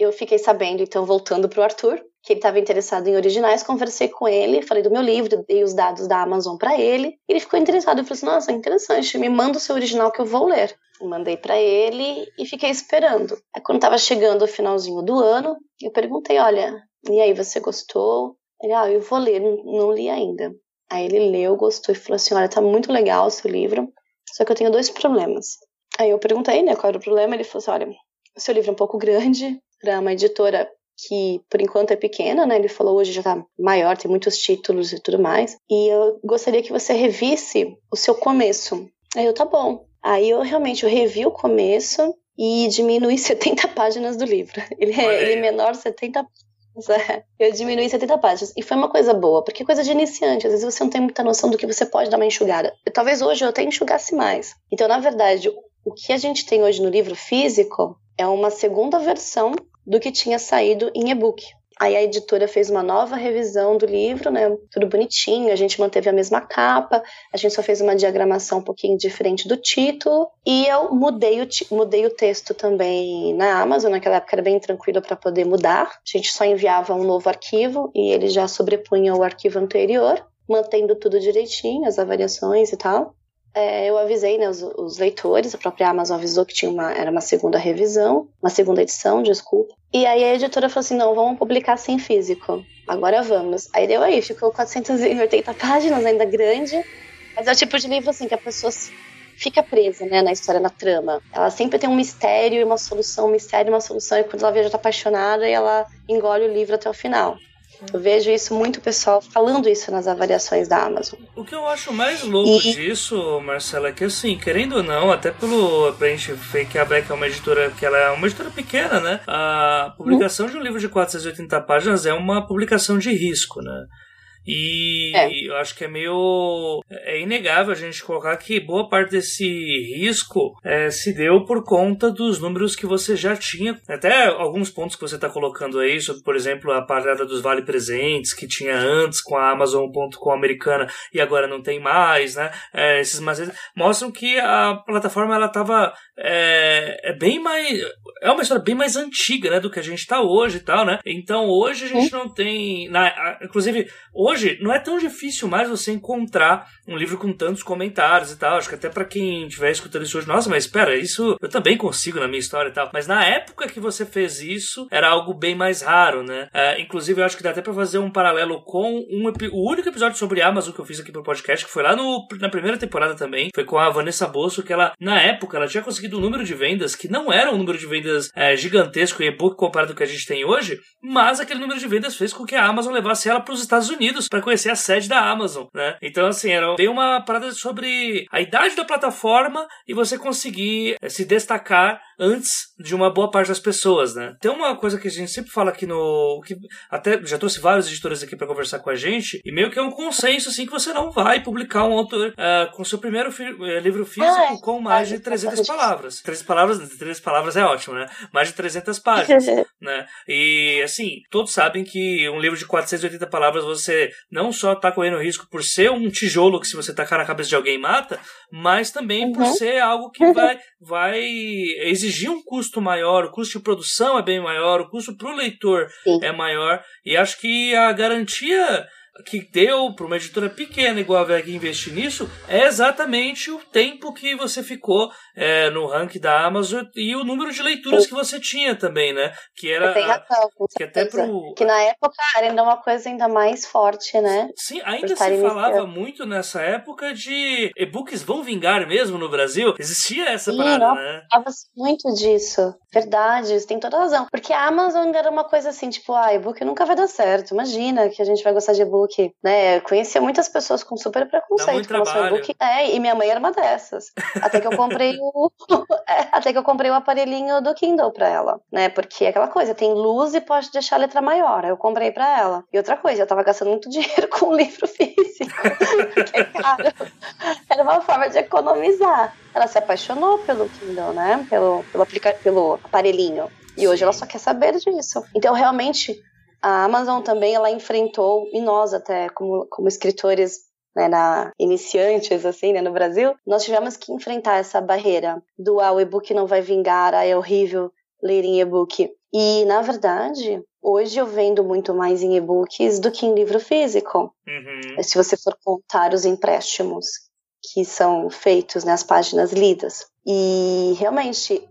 Eu fiquei sabendo, então, voltando para o Arthur, que ele estava interessado em originais, conversei com ele, falei do meu livro, dei os dados da Amazon para ele, ele ficou interessado, eu falei assim, nossa, interessante, me manda o seu original que eu vou ler. Mandei para ele e fiquei esperando. Aí quando estava chegando o finalzinho do ano, eu perguntei, olha, e aí, você gostou? Ele, ah, eu vou ler, não, não li ainda. Aí ele leu, gostou e falou assim, olha, tá muito legal o seu livro, só que eu tenho dois problemas. Aí eu perguntei, né, qual era o problema, ele falou assim, olha, o seu livro é um pouco grande para uma editora que por enquanto é pequena, né? Ele falou hoje já tá maior, tem muitos títulos e tudo mais. E eu gostaria que você revisse o seu começo. Aí eu, tá bom. Aí eu realmente eu revi o começo e diminui 70 páginas do livro. Ele é, ele é menor 70 é, eu diminui 70 páginas. E foi uma coisa boa, porque é coisa de iniciante. Às vezes você não tem muita noção do que você pode dar uma enxugada. Talvez hoje eu até enxugasse mais. Então, na verdade, o que a gente tem hoje no livro físico é uma segunda versão do que tinha saído em e-book. Aí a editora fez uma nova revisão do livro, né? Tudo bonitinho, a gente manteve a mesma capa, a gente só fez uma diagramação um pouquinho diferente do título e eu mudei o, mudei o texto também na Amazon, naquela época era bem tranquilo para poder mudar. A gente só enviava um novo arquivo e ele já sobrepunha o arquivo anterior, mantendo tudo direitinho, as avaliações e tal é, eu avisei né, os, os, leitores, a própria Amazon avisou que tinha uma, era uma segunda revisão, uma segunda edição, desculpa. E aí a editora falou assim: não, vamos publicar sem físico. Agora vamos. Aí deu aí, ficou 480 páginas, ainda grande. Mas é o tipo de livro assim que a pessoa fica presa né, na história, na trama. Ela sempre tem um mistério e uma solução, um mistério e uma solução. E quando ela vê, já tá apaixonada ela engole o livro até o final. Eu vejo isso muito pessoal falando isso nas avaliações da Amazon. O que eu acho mais louco e... disso, Marcela, é que assim, querendo ou não, até pelo pra gente ver que a Beck é uma editora que ela é uma editora pequena, né? A publicação uhum. de um livro de 480 páginas é uma publicação de risco, né? E é. eu acho que é meio. É inegável a gente colocar que boa parte desse risco é, se deu por conta dos números que você já tinha. Até alguns pontos que você está colocando aí, sobre, por exemplo, a parada dos vale presentes que tinha antes com a Amazon.com americana e agora não tem mais, né? É, esses mostram que a plataforma ela estava é, é, bem mais. É uma história bem mais antiga, né? Do que a gente está hoje e tal, né? Então hoje a gente não tem. Na, inclusive, hoje não é tão difícil mais você encontrar um livro com tantos comentários e tal. Acho que até para quem estiver escutando isso hoje, nossa, mas espera, isso eu também consigo na minha história e tal. Mas na época que você fez isso, era algo bem mais raro, né? É, inclusive, eu acho que dá até pra fazer um paralelo com um, o único episódio sobre Amazon que eu fiz aqui pro podcast, que foi lá no, na primeira temporada também. Foi com a Vanessa Bosso, que ela, na época, ela tinha conseguido um número de vendas que não era um número de vendas é, gigantesco e-book comparado com o que a gente tem hoje, mas aquele número de vendas fez com que a Amazon levasse ela para os Estados Unidos para conhecer a sede da Amazon, né? Então, assim, era bem uma parada sobre a idade da plataforma e você conseguir é, se destacar antes de uma boa parte das pessoas, né? Tem uma coisa que a gente sempre fala aqui no. que até já trouxe vários editores aqui para conversar com a gente, e meio que é um consenso, assim, que você não vai publicar um autor uh, com seu primeiro uh, livro físico ah, é. com mais de 300 palavras. 300 palavras, 300 palavras é ótimo, né? Mais de 300 páginas, né? E, assim, todos sabem que um livro de 480 palavras você não só tá correndo risco por ser um tijolo que se você tacar na cabeça de alguém mata, mas também uhum. por ser algo que vai, vai exigir um custo maior, o custo de produção é bem maior, o custo para o leitor Sim. é maior, e acho que a garantia que deu para uma editora pequena igual a VEG investir nisso é exatamente o tempo que você ficou é, no ranking da Amazon e o número de leituras Sim. que você tinha também, né? Que era. Tem razão, que até pro... Que na época era ainda uma coisa ainda mais forte, né? Sim, ainda se falava muito nessa época de e-books vão vingar mesmo no Brasil. Existia essa Sim, parada, né? Falava-se muito disso. Verdade, você tem toda razão. Porque a Amazon ainda era uma coisa assim, tipo, ah, e-book nunca vai dar certo. Imagina que a gente vai gostar de e-book, né? Eu conhecia muitas pessoas com super preconceito com o e-book. É, e minha mãe era uma dessas. Até que eu comprei é, até que eu comprei o aparelhinho do Kindle pra ela, né? Porque é aquela coisa, tem luz e pode deixar a letra maior. Eu comprei pra ela. E outra coisa, eu tava gastando muito dinheiro com um livro físico. que é caro. Era uma forma de economizar. Ela se apaixonou pelo Kindle, né? Pelo, pelo, aplica pelo aparelhinho. E hoje ela só quer saber disso. Então, realmente, a Amazon também ela enfrentou, e nós até, como, como escritores né, na iniciantes assim, né, no Brasil, nós tivemos que enfrentar essa barreira do ah, o e-book não vai vingar, ah, é horrível ler em e-book. E na verdade, hoje eu vendo muito mais em e-books do que em livro físico. Uhum. Se você for contar os empréstimos que são feitos nas né, páginas lidas. E realmente,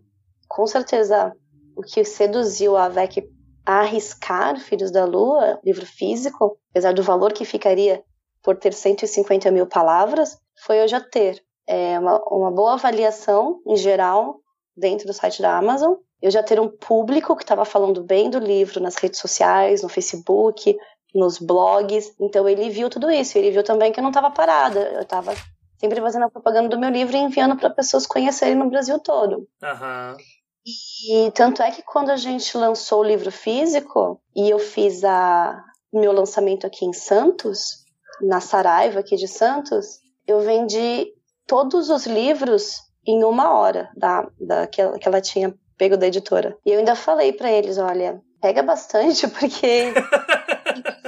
com certeza, o que seduziu a VEC arriscar Filhos da Lua, livro físico, apesar do valor que ficaria por ter 150 mil palavras, foi eu já ter é, uma, uma boa avaliação em geral dentro do site da Amazon, eu já ter um público que estava falando bem do livro nas redes sociais, no Facebook, nos blogs. Então ele viu tudo isso. Ele viu também que eu não estava parada. Eu estava sempre fazendo a propaganda do meu livro e enviando para pessoas conhecerem no Brasil todo. Uhum. E tanto é que quando a gente lançou o livro físico e eu fiz a meu lançamento aqui em Santos, na Saraiva aqui de Santos, eu vendi todos os livros em uma hora da, da que, ela, que ela tinha pego da editora. E eu ainda falei para eles, olha, pega bastante, porque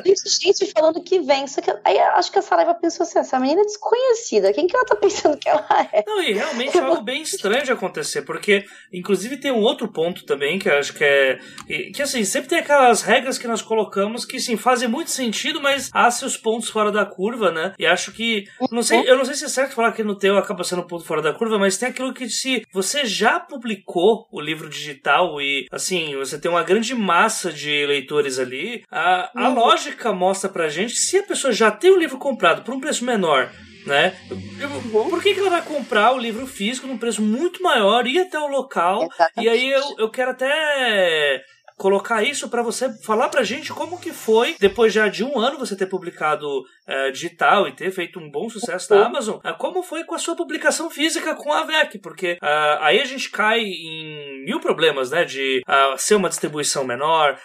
gente falando que vem. Só que aí acho que a Saraiva pensou assim: essa menina é desconhecida, quem que ela tá pensando que ela é? Não, e realmente é algo bem estranho de acontecer, porque inclusive tem um outro ponto também que eu acho que é. Que assim, sempre tem aquelas regras que nós colocamos que sim, fazem muito sentido, mas há seus pontos fora da curva, né? E acho que. Não sei, eu não sei se é certo falar que no teu acaba sendo um ponto fora da curva, mas tem aquilo que se você já publicou o livro digital e assim, você tem uma grande massa de leitores ali, a, a uhum. lógica mostra pra gente se a pessoa já tem o livro comprado por um preço menor, né? Uhum. Por que, que ela vai comprar o livro físico num preço muito maior, ir até o local? Exatamente. E aí eu, eu quero até colocar isso para você falar pra gente como que foi, depois já de um ano você ter publicado uh, digital e ter feito um bom sucesso na Amazon, uh, como foi com a sua publicação física com a VEC? Porque uh, aí a gente cai em mil problemas, né? De ser uma distribuição menor,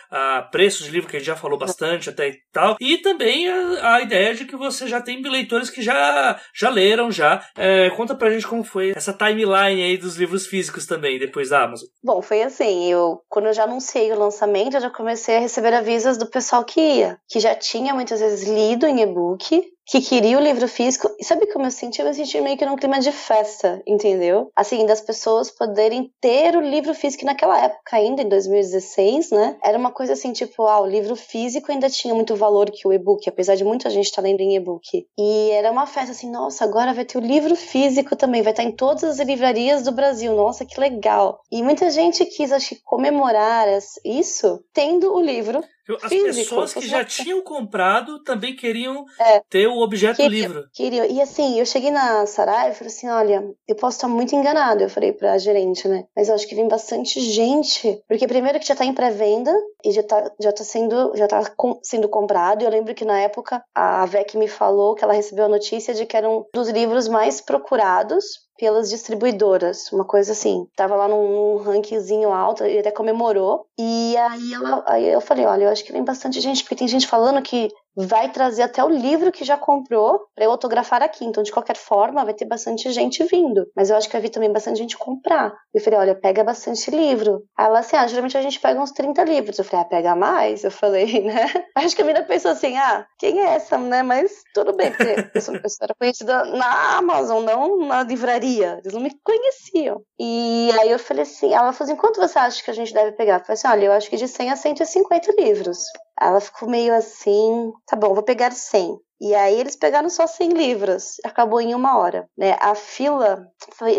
preços de livro que a gente já falou bastante até e tal, e também a, a ideia de que você já tem leitores que já, já leram já. É, conta pra gente como foi essa timeline aí dos livros físicos também, depois da Amazon. Bom, foi assim, eu quando eu já anunciei o lançamento, eu já comecei a receber avisos do pessoal que ia, que já tinha muitas vezes lido em e-book que queria o livro físico. E sabe como eu senti? Eu me senti meio que num clima de festa, entendeu? Assim, das pessoas poderem ter o livro físico naquela época ainda, em 2016, né? Era uma coisa assim, tipo, ah, o livro físico ainda tinha muito valor que o e-book, apesar de muita gente estar tá lendo em e-book. E era uma festa assim, nossa, agora vai ter o livro físico também, vai estar em todas as livrarias do Brasil, nossa, que legal. E muita gente quis, acho que, comemorar isso tendo o livro as Físico, pessoas que já tinham comprado também queriam é, ter o objeto queria, livro. Queria. E assim, eu cheguei na Sarai e falei assim: olha, eu posso estar muito enganado. Eu falei pra gerente, né? Mas eu acho que vem bastante gente. Porque primeiro que já tá em pré-venda e já tá, já tá sendo, já tá com, sendo comprado. Eu lembro que na época a VEC me falou que ela recebeu a notícia de que era um dos livros mais procurados pelas distribuidoras, uma coisa assim. Tava lá num, num rankingzinho alto, e até comemorou. E aí, ela, aí eu falei, olha, eu acho que vem bastante gente, porque tem gente falando que vai trazer até o livro que já comprou para eu autografar aqui. Então, de qualquer forma, vai ter bastante gente vindo. Mas eu acho que vai vir também bastante gente comprar. Eu falei, olha, pega bastante livro. Aí ela assim, ah, geralmente a gente pega uns 30 livros. Eu falei, ah, pega mais? Eu falei, né? Acho que a menina pensou assim, ah, quem é essa, né? Mas tudo bem, porque eu uma pessoa conhecida na Amazon, não na livraria. Eles não me conheciam. E aí eu falei assim, ela falou assim, quanto você acha que a gente deve pegar? Eu falei assim, olha, eu acho que de 100 a 150 livros. Ela ficou meio assim, tá bom, vou pegar 100. E aí eles pegaram só 100 livros, acabou em uma hora, né? A fila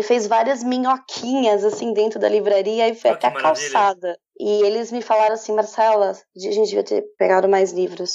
fez várias minhoquinhas assim dentro da livraria e foi oh, até a calçada. E eles me falaram assim, Marcela, a gente devia ter pegado mais livros.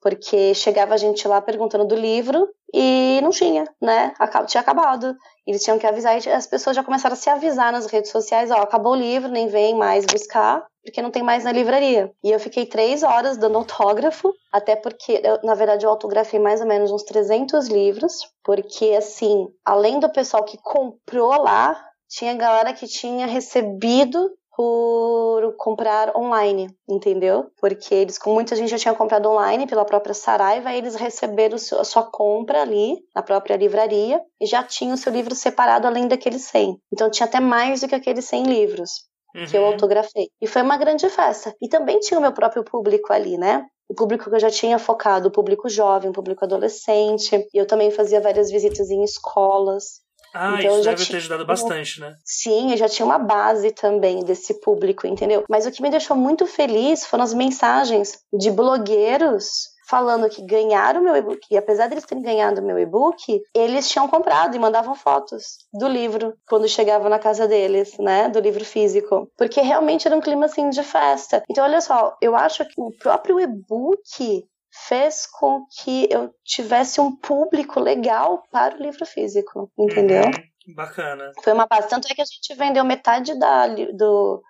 Porque chegava a gente lá perguntando do livro e não tinha, né? Tinha acabado. Eles tinham que avisar e as pessoas já começaram a se avisar nas redes sociais, ó, acabou o livro, nem vem mais buscar, porque não tem mais na livraria. E eu fiquei três horas dando autógrafo, até porque, eu, na verdade, eu autografei mais ou menos uns 300 livros, porque, assim, além do pessoal que comprou lá, tinha galera que tinha recebido por comprar online, entendeu? Porque eles, com muita gente já tinha comprado online pela própria Saraiva, eles receberam a sua compra ali na própria livraria e já tinham o seu livro separado além daqueles 100. Então tinha até mais do que aqueles 100 livros uhum. que eu uhum. autografei. E foi uma grande festa. E também tinha o meu próprio público ali, né? o público que eu já tinha focado, o público jovem, o público adolescente. E eu também fazia várias visitas em escolas. Ah, então, isso deve tinha... ter ajudado bastante, né? Sim, eu já tinha uma base também desse público, entendeu? Mas o que me deixou muito feliz foram as mensagens de blogueiros falando que ganharam o meu e-book. E apesar deles terem ganhado o meu e-book, eles tinham comprado e mandavam fotos do livro quando chegava na casa deles, né? Do livro físico. Porque realmente era um clima assim de festa. Então, olha só, eu acho que o próprio e-book fez com que eu tivesse um público legal para o livro físico, entendeu? Uhum, bacana. Foi uma base. Tanto é que a gente vendeu metade da, do,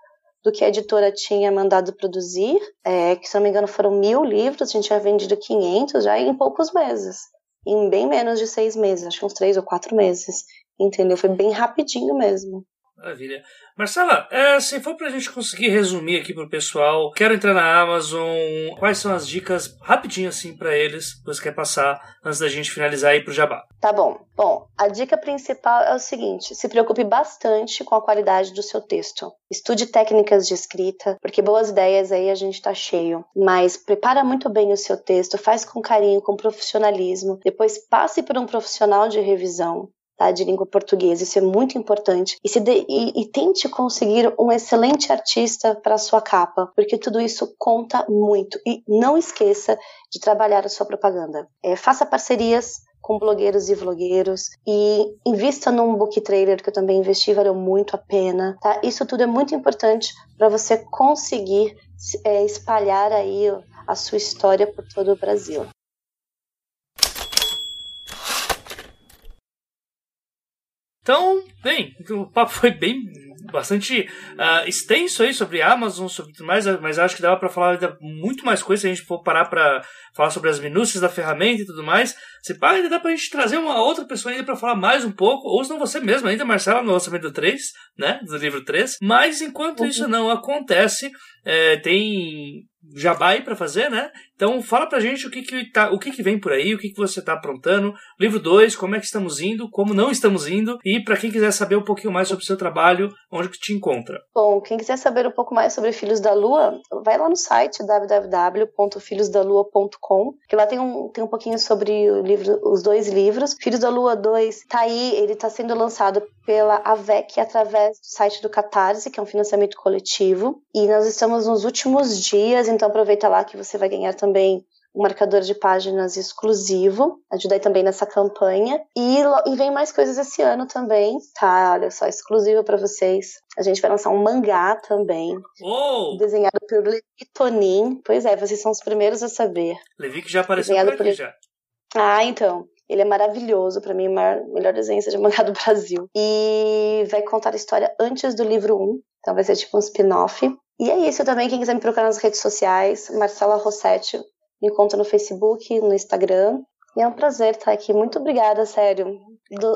do que a editora tinha mandado produzir, é, que se não me engano foram mil livros, a gente tinha vendido 500 já em poucos meses. Em bem menos de seis meses, acho que uns três ou quatro meses. Entendeu? Foi bem rapidinho mesmo. Maravilha. Marcela, é, se for para a gente conseguir resumir aqui para o pessoal, quero entrar na Amazon, quais são as dicas rapidinho assim para eles que você quer passar antes da gente finalizar aí pro Jabá? Tá bom. Bom, a dica principal é o seguinte: se preocupe bastante com a qualidade do seu texto. Estude técnicas de escrita, porque boas ideias aí a gente tá cheio. Mas prepara muito bem o seu texto, faz com carinho, com profissionalismo. Depois passe por um profissional de revisão tá, de língua portuguesa. Isso é muito importante. E, de, e, e tente conseguir um excelente artista para sua capa, porque tudo isso conta muito. E não esqueça de trabalhar a sua propaganda. É, faça parcerias com blogueiros e vlogueiros e invista num book trailer que eu também investi, valeu muito a pena, tá? Isso tudo é muito importante para você conseguir é, espalhar aí a sua história por todo o Brasil. Então, bem, o papo foi bem bastante uh, extenso aí sobre Amazon, sobre tudo mais, mas acho que dava para falar ainda muito mais coisas se a gente for parar para falar sobre as minúcias da ferramenta e tudo mais. Se pá, ainda dá pra gente trazer uma outra pessoa ainda para falar mais um pouco, ou se não você mesmo ainda, Marcela, no lançamento do 3, né, do livro 3. Mas enquanto uhum. isso não acontece, é, tem jabá aí pra fazer, né? Então fala pra gente o que que, tá, o que, que vem por aí, o que, que você tá aprontando. Livro 2, como é que estamos indo, como não estamos indo. E para quem quiser saber um pouquinho mais sobre o seu trabalho, onde que te encontra? Bom, quem quiser saber um pouco mais sobre Filhos da Lua, vai lá no site www.filhosdalua.com, que lá tem um, tem um pouquinho sobre o livro, os dois livros. Filhos da Lua 2 tá aí, ele tá sendo lançado pela AVEC através do site do Catarse, que é um financiamento coletivo. E nós estamos nos últimos dias, então aproveita lá que você vai ganhar também um marcador de páginas exclusivo, ajudei também nessa campanha. E, e vem mais coisas esse ano também, tá? Olha só, exclusivo para vocês. A gente vai lançar um mangá também, oh! desenhado por Levi Tonin. Pois é, vocês são os primeiros a saber. Levi que já apareceu por aqui por... já. Ah, então. Ele é maravilhoso, para mim, o maior, melhor desenho de mangá do Brasil. E vai contar a história antes do livro 1, então vai ser tipo um spin-off. E é isso também. Quem quiser me procurar nas redes sociais, Marcela Rossetti, me encontra no Facebook, no Instagram. E é um prazer estar aqui. Muito obrigada, sério.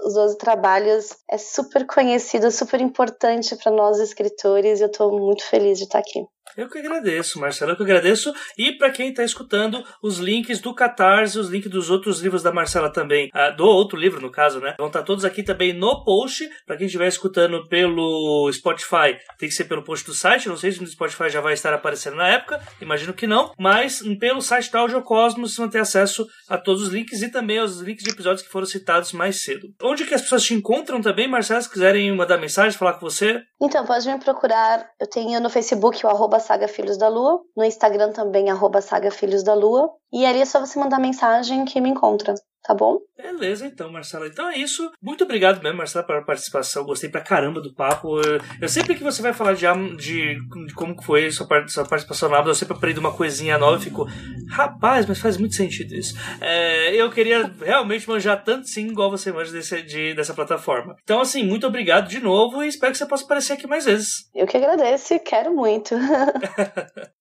Os 12 Trabalhos é super conhecido, super importante para nós escritores e eu estou muito feliz de estar aqui. Eu que agradeço, Marcelo, eu que agradeço. E para quem está escutando, os links do Catarse, os links dos outros livros da Marcela também, ah, do outro livro, no caso, né? Vão estar tá todos aqui também no post. Para quem estiver escutando pelo Spotify, tem que ser pelo post do site. Não sei se no Spotify já vai estar aparecendo na época, imagino que não. Mas pelo site da Audiocosmos, vocês vão ter acesso a todos os links e também aos links de episódios que foram citados mais cedo. Onde que as pessoas te encontram também, Marcela, se quiserem mandar mensagem, falar com você? Então, pode me procurar. Eu tenho no Facebook o arroba Saga Filhos da Lua, no Instagram também, arroba Saga Filhos da Lua, e ali é só você mandar mensagem que me encontra tá bom? Beleza, então, Marcela. Então é isso. Muito obrigado mesmo, Marcela, pela participação. Gostei pra caramba do papo. Eu, eu sempre que você vai falar de, de, de como foi sua, sua participação na Amazon, eu sempre aprendo uma coisinha nova e fico, rapaz, mas faz muito sentido isso. É, eu queria realmente manjar tanto sim, igual você manja desse, de, dessa plataforma. Então, assim, muito obrigado de novo e espero que você possa aparecer aqui mais vezes. Eu que agradeço e quero muito.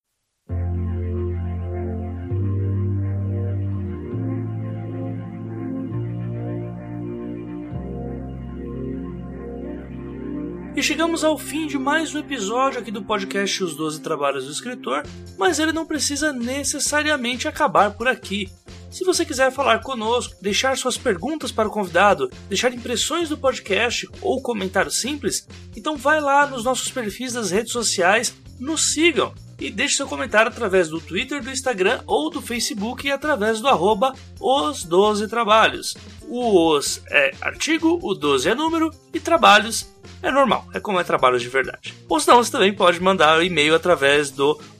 E chegamos ao fim de mais um episódio aqui do podcast Os Doze Trabalhos do Escritor, mas ele não precisa necessariamente acabar por aqui. Se você quiser falar conosco, deixar suas perguntas para o convidado, deixar impressões do podcast ou comentário simples, então vai lá nos nossos perfis das redes sociais, nos sigam e deixe seu comentário através do Twitter, do Instagram ou do Facebook e através do arroba os 12 trabalhos. O os é artigo, o 12 é número e trabalhos é normal, é como é trabalho de verdade. Ou senão você também pode mandar o um e-mail através do